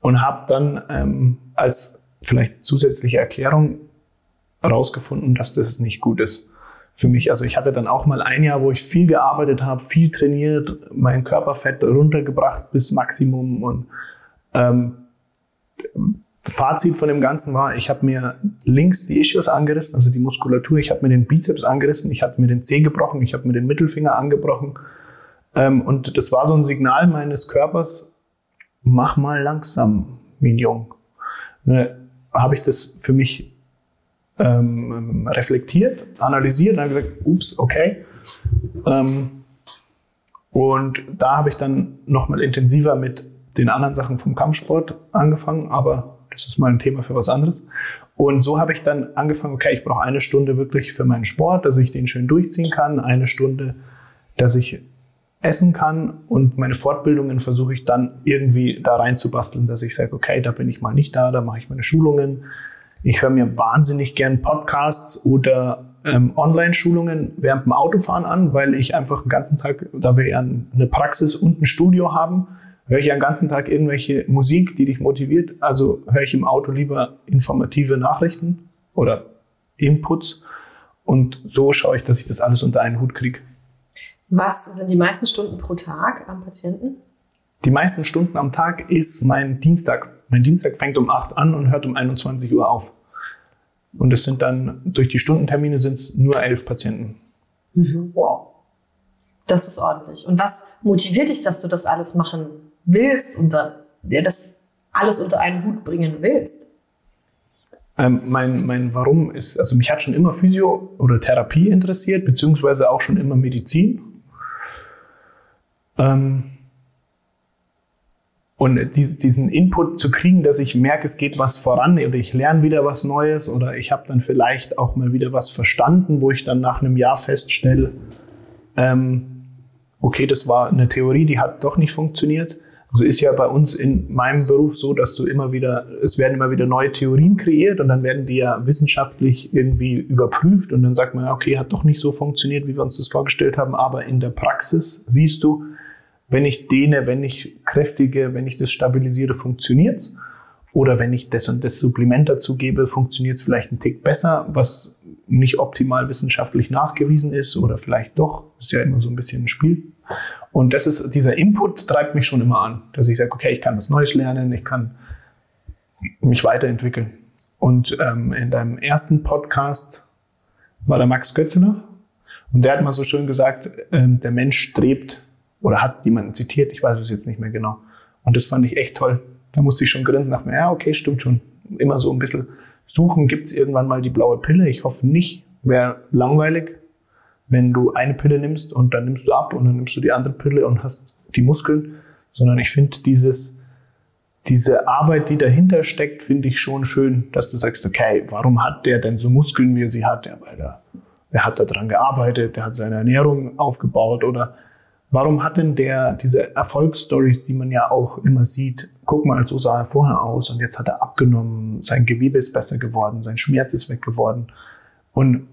und habe dann ähm, als vielleicht zusätzliche Erklärung herausgefunden, dass das nicht gut ist für mich. Also ich hatte dann auch mal ein Jahr, wo ich viel gearbeitet habe, viel trainiert, mein Körperfett runtergebracht bis Maximum und ähm, Fazit von dem Ganzen war, ich habe mir links die Ischios angerissen, also die Muskulatur, ich habe mir den Bizeps angerissen, ich habe mir den Zeh gebrochen, ich habe mir den Mittelfinger angebrochen. Ähm, und das war so ein Signal meines Körpers, mach mal langsam, Mignon. Ne, habe ich das für mich ähm, reflektiert, analysiert, dann gesagt, ups, okay. Ähm, und da habe ich dann nochmal intensiver mit den anderen Sachen vom Kampfsport angefangen, aber das ist mal ein Thema für was anderes. Und so habe ich dann angefangen, okay, ich brauche eine Stunde wirklich für meinen Sport, dass ich den schön durchziehen kann, eine Stunde, dass ich essen kann und meine Fortbildungen versuche ich dann irgendwie da reinzubasteln, dass ich sage, okay, da bin ich mal nicht da, da mache ich meine Schulungen. Ich höre mir wahnsinnig gern Podcasts oder ähm, Online-Schulungen während dem Autofahren an, weil ich einfach den ganzen Tag, da wir ja eine Praxis und ein Studio haben, höre ich den ganzen Tag irgendwelche Musik, die dich motiviert. Also höre ich im Auto lieber informative Nachrichten oder Inputs. Und so schaue ich, dass ich das alles unter einen Hut kriege. Was sind die meisten Stunden pro Tag am Patienten? Die meisten Stunden am Tag ist mein Dienstag. Mein Dienstag fängt um 8 an und hört um 21 Uhr auf. Und es sind dann, durch die Stundentermine sind es nur elf Patienten. Mhm. Wow. Das ist ordentlich. Und was motiviert dich, dass du das alles machen willst und dann, ja, das alles unter einen Hut bringen willst? Ähm, mein, mein Warum ist, also mich hat schon immer Physio oder Therapie interessiert, beziehungsweise auch schon immer Medizin. Ähm, und die, diesen Input zu kriegen, dass ich merke, es geht was voran oder ich lerne wieder was Neues oder ich habe dann vielleicht auch mal wieder was verstanden, wo ich dann nach einem Jahr feststelle, ähm, okay, das war eine Theorie, die hat doch nicht funktioniert. Also ist ja bei uns in meinem Beruf so, dass du immer wieder, es werden immer wieder neue Theorien kreiert und dann werden die ja wissenschaftlich irgendwie überprüft und dann sagt man, okay, hat doch nicht so funktioniert, wie wir uns das vorgestellt haben, aber in der Praxis siehst du, wenn ich dehne, wenn ich kräftige, wenn ich das stabilisiere, funktioniert Oder wenn ich das und das Supplement dazu gebe, funktioniert es vielleicht ein Tick besser, was nicht optimal wissenschaftlich nachgewiesen ist oder vielleicht doch. Ist ja immer so ein bisschen ein Spiel. Und das ist, dieser Input treibt mich schon immer an, dass ich sage, okay, ich kann was Neues lernen, ich kann mich weiterentwickeln. Und ähm, in deinem ersten Podcast war der Max Götzeler und der hat mal so schön gesagt, ähm, der Mensch strebt oder hat jemanden zitiert, ich weiß es jetzt nicht mehr genau. Und das fand ich echt toll. Da musste ich schon grinsen, dachte mir, ja, okay, stimmt schon. Immer so ein bisschen suchen, gibt es irgendwann mal die blaue Pille? Ich hoffe nicht, wäre langweilig wenn du eine Pille nimmst und dann nimmst du ab und dann nimmst du die andere Pille und hast die Muskeln, sondern ich finde dieses, diese Arbeit, die dahinter steckt, finde ich schon schön, dass du sagst, okay, warum hat der denn so Muskeln, wie er sie hat? Ja, weil er, er hat daran gearbeitet, der hat seine Ernährung aufgebaut oder warum hat denn der diese Erfolgsstories, die man ja auch immer sieht, guck mal, so sah er vorher aus und jetzt hat er abgenommen, sein Gewebe ist besser geworden, sein Schmerz ist weg geworden. Und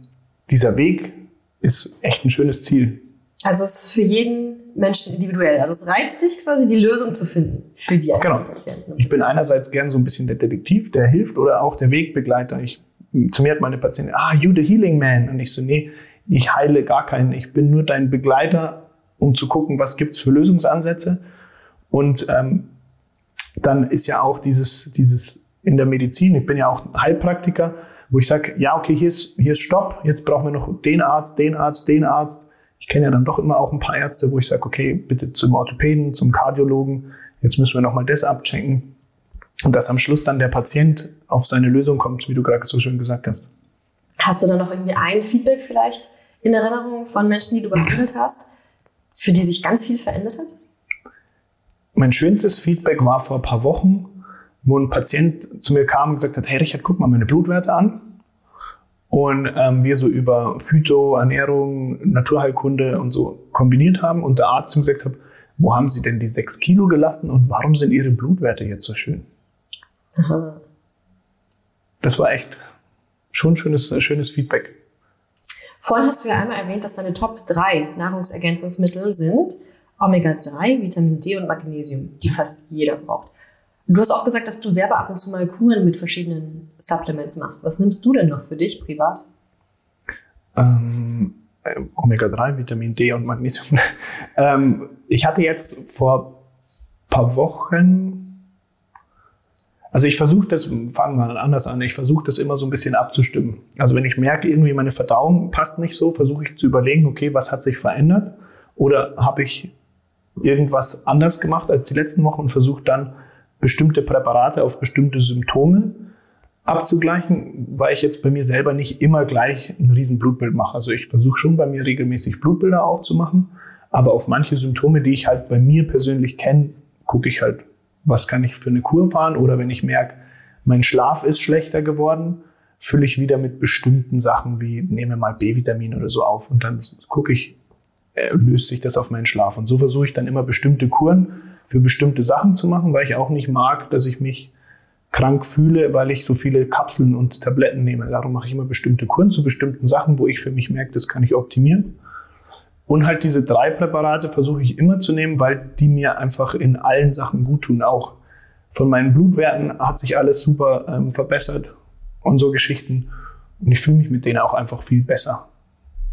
dieser Weg, ist echt ein schönes Ziel. Also es ist für jeden Menschen individuell. Also es reizt dich quasi, die Lösung zu finden für die genau. Patienten. Ich bin einerseits gern so ein bisschen der Detektiv, der hilft oder auch der Wegbegleiter. Ich, zu mir hat meine Patientin, ah, you the healing man. Und ich so, nee, ich heile gar keinen. Ich bin nur dein Begleiter, um zu gucken, was gibt's für Lösungsansätze. Und ähm, dann ist ja auch dieses, dieses in der Medizin, ich bin ja auch Heilpraktiker, wo ich sage, ja, okay, hier ist, hier ist Stopp, jetzt brauchen wir noch den Arzt, den Arzt, den Arzt. Ich kenne ja dann doch immer auch ein paar Ärzte, wo ich sage, okay, bitte zum Orthopäden, zum Kardiologen, jetzt müssen wir nochmal das abchecken. Und dass am Schluss dann der Patient auf seine Lösung kommt, wie du gerade so schön gesagt hast. Hast du da noch irgendwie ein Feedback vielleicht in Erinnerung von Menschen, die du behandelt hast, für die sich ganz viel verändert hat? Mein schönstes Feedback war vor ein paar Wochen, wo ein Patient zu mir kam und gesagt hat, hey Richard, guck mal meine Blutwerte an. Und ähm, wir so über Phyto, Ernährung, Naturheilkunde und so kombiniert haben und der Arzt mir gesagt hat, wo haben Sie denn die sechs Kilo gelassen und warum sind Ihre Blutwerte jetzt so schön? Aha. Das war echt schon schönes, schönes Feedback. Vorhin hast du ja einmal erwähnt, dass deine Top 3 Nahrungsergänzungsmittel sind Omega-3, Vitamin D und Magnesium, die fast jeder braucht. Du hast auch gesagt, dass du selber ab und zu mal Kuren mit verschiedenen Supplements machst. Was nimmst du denn noch für dich privat? Ähm, äh, Omega-3, Vitamin D und Magnesium. ähm, ich hatte jetzt vor paar Wochen, also ich versuche das, fangen wir anders an, ich versuche das immer so ein bisschen abzustimmen. Also wenn ich merke, irgendwie meine Verdauung passt nicht so, versuche ich zu überlegen, okay, was hat sich verändert? Oder habe ich irgendwas anders gemacht als die letzten Wochen und versuche dann bestimmte Präparate auf bestimmte Symptome abzugleichen, weil ich jetzt bei mir selber nicht immer gleich ein riesen Blutbild mache. Also ich versuche schon bei mir regelmäßig Blutbilder auch zu machen, aber auf manche Symptome, die ich halt bei mir persönlich kenne, gucke ich halt, was kann ich für eine Kur fahren oder wenn ich merke, Mein Schlaf ist schlechter geworden. Fülle ich wieder mit bestimmten Sachen wie nehme mal B-Vitamin oder so auf und dann gucke ich, äh, löst sich das auf meinen Schlaf. Und so versuche ich dann immer bestimmte Kuren für bestimmte Sachen zu machen, weil ich auch nicht mag, dass ich mich krank fühle, weil ich so viele Kapseln und Tabletten nehme. Darum mache ich immer bestimmte Kuren zu bestimmten Sachen, wo ich für mich merke, das kann ich optimieren. Und halt diese drei Präparate versuche ich immer zu nehmen, weil die mir einfach in allen Sachen gut tun. Auch von meinen Blutwerten hat sich alles super ähm, verbessert und so Geschichten. Und ich fühle mich mit denen auch einfach viel besser.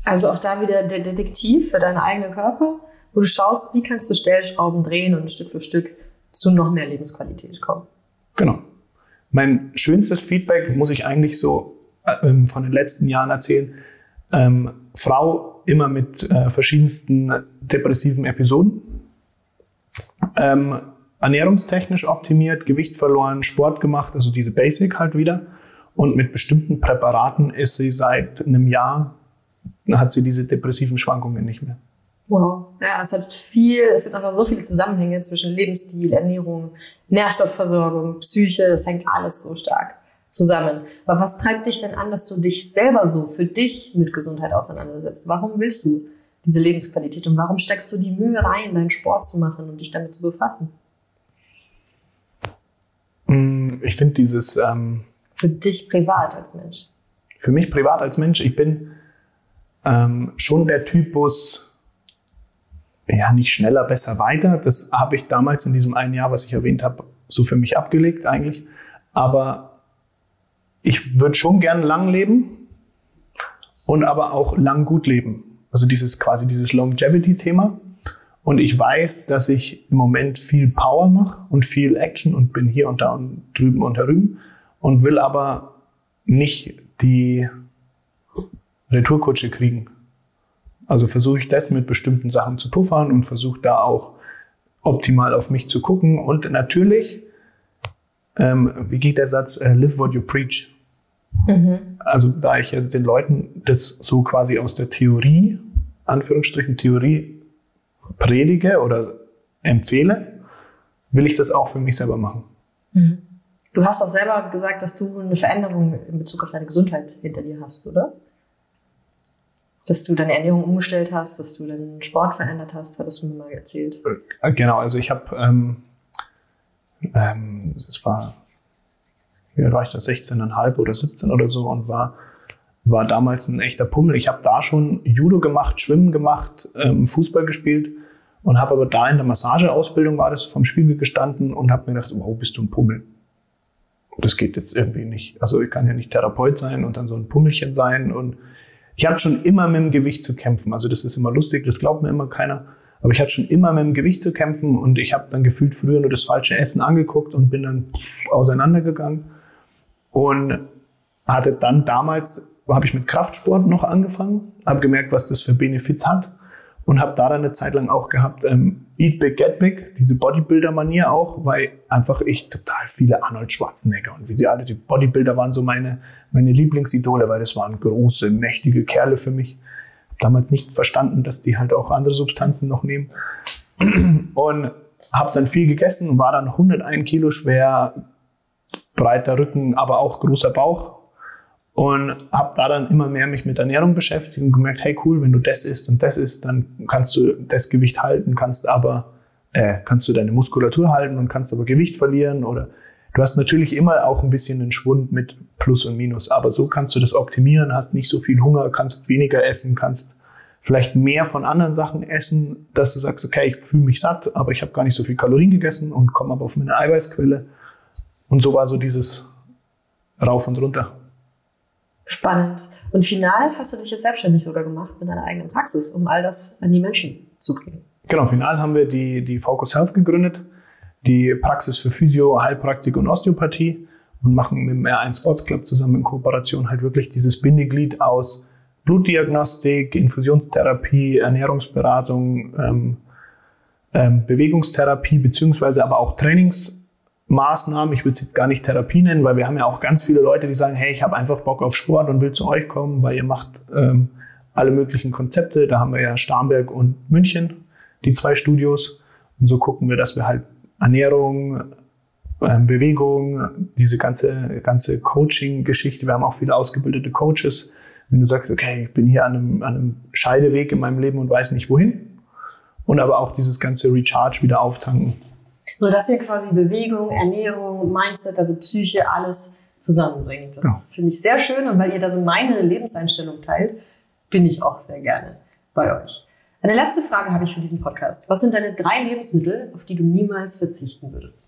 Also auch da wieder der Detektiv für deinen eigenen Körper, wo du schaust, wie kannst du Stellschrauben drehen und Stück für Stück zu noch mehr Lebensqualität kommen. Genau. Mein schönstes Feedback muss ich eigentlich so äh, von den letzten Jahren erzählen. Ähm, Frau immer mit äh, verschiedensten depressiven Episoden. Ähm, ernährungstechnisch optimiert, Gewicht verloren, Sport gemacht, also diese Basic halt wieder. Und mit bestimmten Präparaten ist sie seit einem Jahr, hat sie diese depressiven Schwankungen nicht mehr. Wow. Ja, es hat viel, es gibt einfach so viele Zusammenhänge zwischen Lebensstil, Ernährung, Nährstoffversorgung, Psyche, das hängt alles so stark zusammen. Aber was treibt dich denn an, dass du dich selber so für dich mit Gesundheit auseinandersetzt? Warum willst du diese Lebensqualität und warum steckst du die Mühe rein, deinen Sport zu machen und dich damit zu befassen? Mm, ich finde dieses. Ähm, für dich privat als Mensch. Für mich privat als Mensch, ich bin ähm, schon der Typus, ja, nicht schneller, besser, weiter. Das habe ich damals in diesem einen Jahr, was ich erwähnt habe, so für mich abgelegt eigentlich. Aber ich würde schon gern lang leben und aber auch lang gut leben. Also dieses quasi dieses Longevity-Thema. Und ich weiß, dass ich im Moment viel Power mache und viel Action und bin hier und da und drüben und herüben und will aber nicht die Retourkutsche kriegen. Also versuche ich das mit bestimmten Sachen zu puffern und versuche da auch optimal auf mich zu gucken. Und natürlich, ähm, wie geht der Satz, äh, live what you preach. Mhm. Also da ich ja den Leuten das so quasi aus der Theorie, Anführungsstrichen Theorie, predige oder empfehle, will ich das auch für mich selber machen. Mhm. Du hast auch selber gesagt, dass du eine Veränderung in Bezug auf deine Gesundheit hinter dir hast, oder? Dass du deine Ernährung umgestellt hast, dass du deinen Sport verändert hast, hattest du mir mal erzählt. Äh, genau, also ich habe, ähm, ähm, es war, wie war ich da, 16,5 oder 17 oder so und war, war damals ein echter Pummel. Ich habe da schon Judo gemacht, Schwimmen gemacht, ähm, Fußball gespielt und habe aber da in der Massageausbildung war das vom Spiegel gestanden und habe mir gedacht, oh, bist du ein Pummel. Das geht jetzt irgendwie nicht. Also ich kann ja nicht Therapeut sein und dann so ein Pummelchen sein und ich hatte schon immer mit dem Gewicht zu kämpfen. Also das ist immer lustig, das glaubt mir immer keiner. Aber ich hatte schon immer mit dem Gewicht zu kämpfen und ich habe dann gefühlt früher nur das falsche Essen angeguckt und bin dann auseinandergegangen. Und hatte dann damals, habe ich mit Kraftsport noch angefangen, habe gemerkt, was das für Benefits hat und habe da dann eine Zeit lang auch gehabt, ähm, Eat Big, Get Big, diese Bodybuilder-Manier auch, weil einfach ich total viele Arnold Schwarzenegger und wie sie alle, die Bodybuilder waren so meine, meine Lieblingsidole, weil das waren große, mächtige Kerle für mich. Damals nicht verstanden, dass die halt auch andere Substanzen noch nehmen. Und habe dann viel gegessen, war dann 101 Kilo schwer, breiter Rücken, aber auch großer Bauch und habe da dann immer mehr mich mit Ernährung beschäftigt und gemerkt, hey cool, wenn du das isst und das isst, dann kannst du das Gewicht halten, kannst aber äh, kannst du deine Muskulatur halten und kannst aber Gewicht verlieren oder du hast natürlich immer auch ein bisschen einen Schwund mit Plus und Minus, aber so kannst du das optimieren, hast nicht so viel Hunger, kannst weniger essen, kannst vielleicht mehr von anderen Sachen essen, dass du sagst, okay, ich fühle mich satt, aber ich habe gar nicht so viel Kalorien gegessen und komme aber auf meine Eiweißquelle. Und so war so dieses rauf und runter. Spannend. Und final hast du dich jetzt selbstständig sogar gemacht mit deiner eigenen Praxis, um all das an die Menschen zu bringen. Genau, final haben wir die, die Focus Health gegründet, die Praxis für Physio, Heilpraktik und Osteopathie und machen mit dem R1 Sports Club zusammen in Kooperation halt wirklich dieses Bindeglied aus Blutdiagnostik, Infusionstherapie, Ernährungsberatung, ähm, ähm, Bewegungstherapie, beziehungsweise aber auch Trainings- Maßnahmen, ich würde es jetzt gar nicht Therapie nennen, weil wir haben ja auch ganz viele Leute, die sagen, hey, ich habe einfach Bock auf Sport und will zu euch kommen, weil ihr macht ähm, alle möglichen Konzepte. Da haben wir ja Starnberg und München, die zwei Studios. Und so gucken wir, dass wir halt Ernährung, ähm, Bewegung, diese ganze, ganze Coaching-Geschichte. Wir haben auch viele ausgebildete Coaches. Wenn du sagst, okay, ich bin hier an einem, an einem Scheideweg in meinem Leben und weiß nicht wohin. Und aber auch dieses ganze Recharge wieder auftanken. So dass ihr quasi Bewegung, Ernährung, Mindset, also Psyche, alles zusammenbringt. Das ja. finde ich sehr schön. Und weil ihr da so meine Lebenseinstellung teilt, bin ich auch sehr gerne bei euch. Eine letzte Frage habe ich für diesen Podcast. Was sind deine drei Lebensmittel, auf die du niemals verzichten würdest?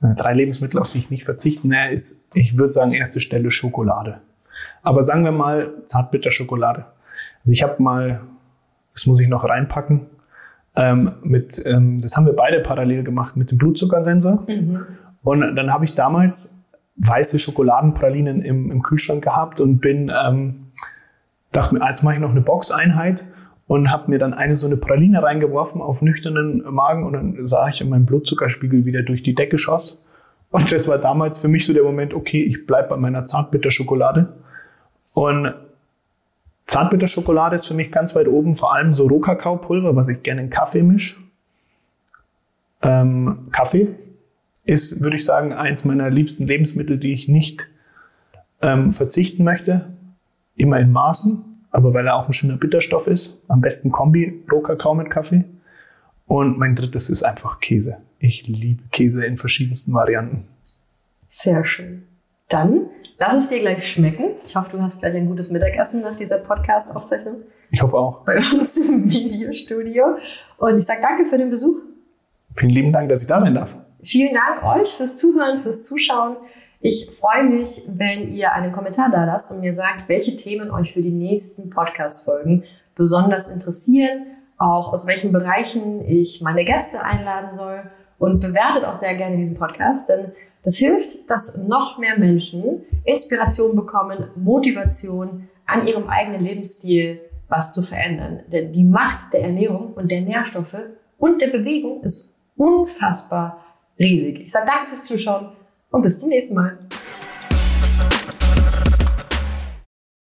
Drei Lebensmittel, auf die ich nicht verzichten werde, ist, ich würde sagen, erste Stelle Schokolade. Aber sagen wir mal Zartbitterschokolade. Also ich habe mal, das muss ich noch reinpacken, ähm, mit, ähm, das haben wir beide parallel gemacht mit dem Blutzuckersensor. Mhm. Und dann habe ich damals weiße Schokoladenpralinen im, im Kühlschrank gehabt und bin, ähm, dachte mir, jetzt mache ich noch eine Boxeinheit und habe mir dann eine so eine Praline reingeworfen auf nüchternen Magen und dann sah ich, mein Blutzuckerspiegel wieder durch die Decke schoss. Und das war damals für mich so der Moment, okay, ich bleibe bei meiner Zartbitterschokolade. Und Zartbitterschokolade ist für mich ganz weit oben, vor allem so Rohkakaopulver, was ich gerne in Kaffee mische. Ähm, Kaffee ist, würde ich sagen, eins meiner liebsten Lebensmittel, die ich nicht ähm, verzichten möchte. Immer in Maßen, aber weil er auch ein schöner Bitterstoff ist. Am besten Kombi, Rohkakao mit Kaffee. Und mein drittes ist einfach Käse. Ich liebe Käse in verschiedensten Varianten. Sehr schön. Dann lass es dir gleich schmecken. Ich hoffe, du hast gleich ein gutes Mittagessen nach dieser Podcast-Aufzeichnung. Ich hoffe auch. Bei uns im Videostudio. Und ich sage danke für den Besuch. Vielen lieben Dank, dass ich da sein darf. Vielen Dank euch fürs Zuhören, fürs Zuschauen. Ich freue mich, wenn ihr einen Kommentar da lasst und mir sagt, welche Themen euch für die nächsten Podcast-Folgen besonders interessieren, auch aus welchen Bereichen ich meine Gäste einladen soll und bewertet auch sehr gerne diesen Podcast, denn das hilft, dass noch mehr Menschen Inspiration bekommen, Motivation an ihrem eigenen Lebensstil was zu verändern. Denn die Macht der Ernährung und der Nährstoffe und der Bewegung ist unfassbar riesig. Ich sage danke fürs Zuschauen und bis zum nächsten Mal.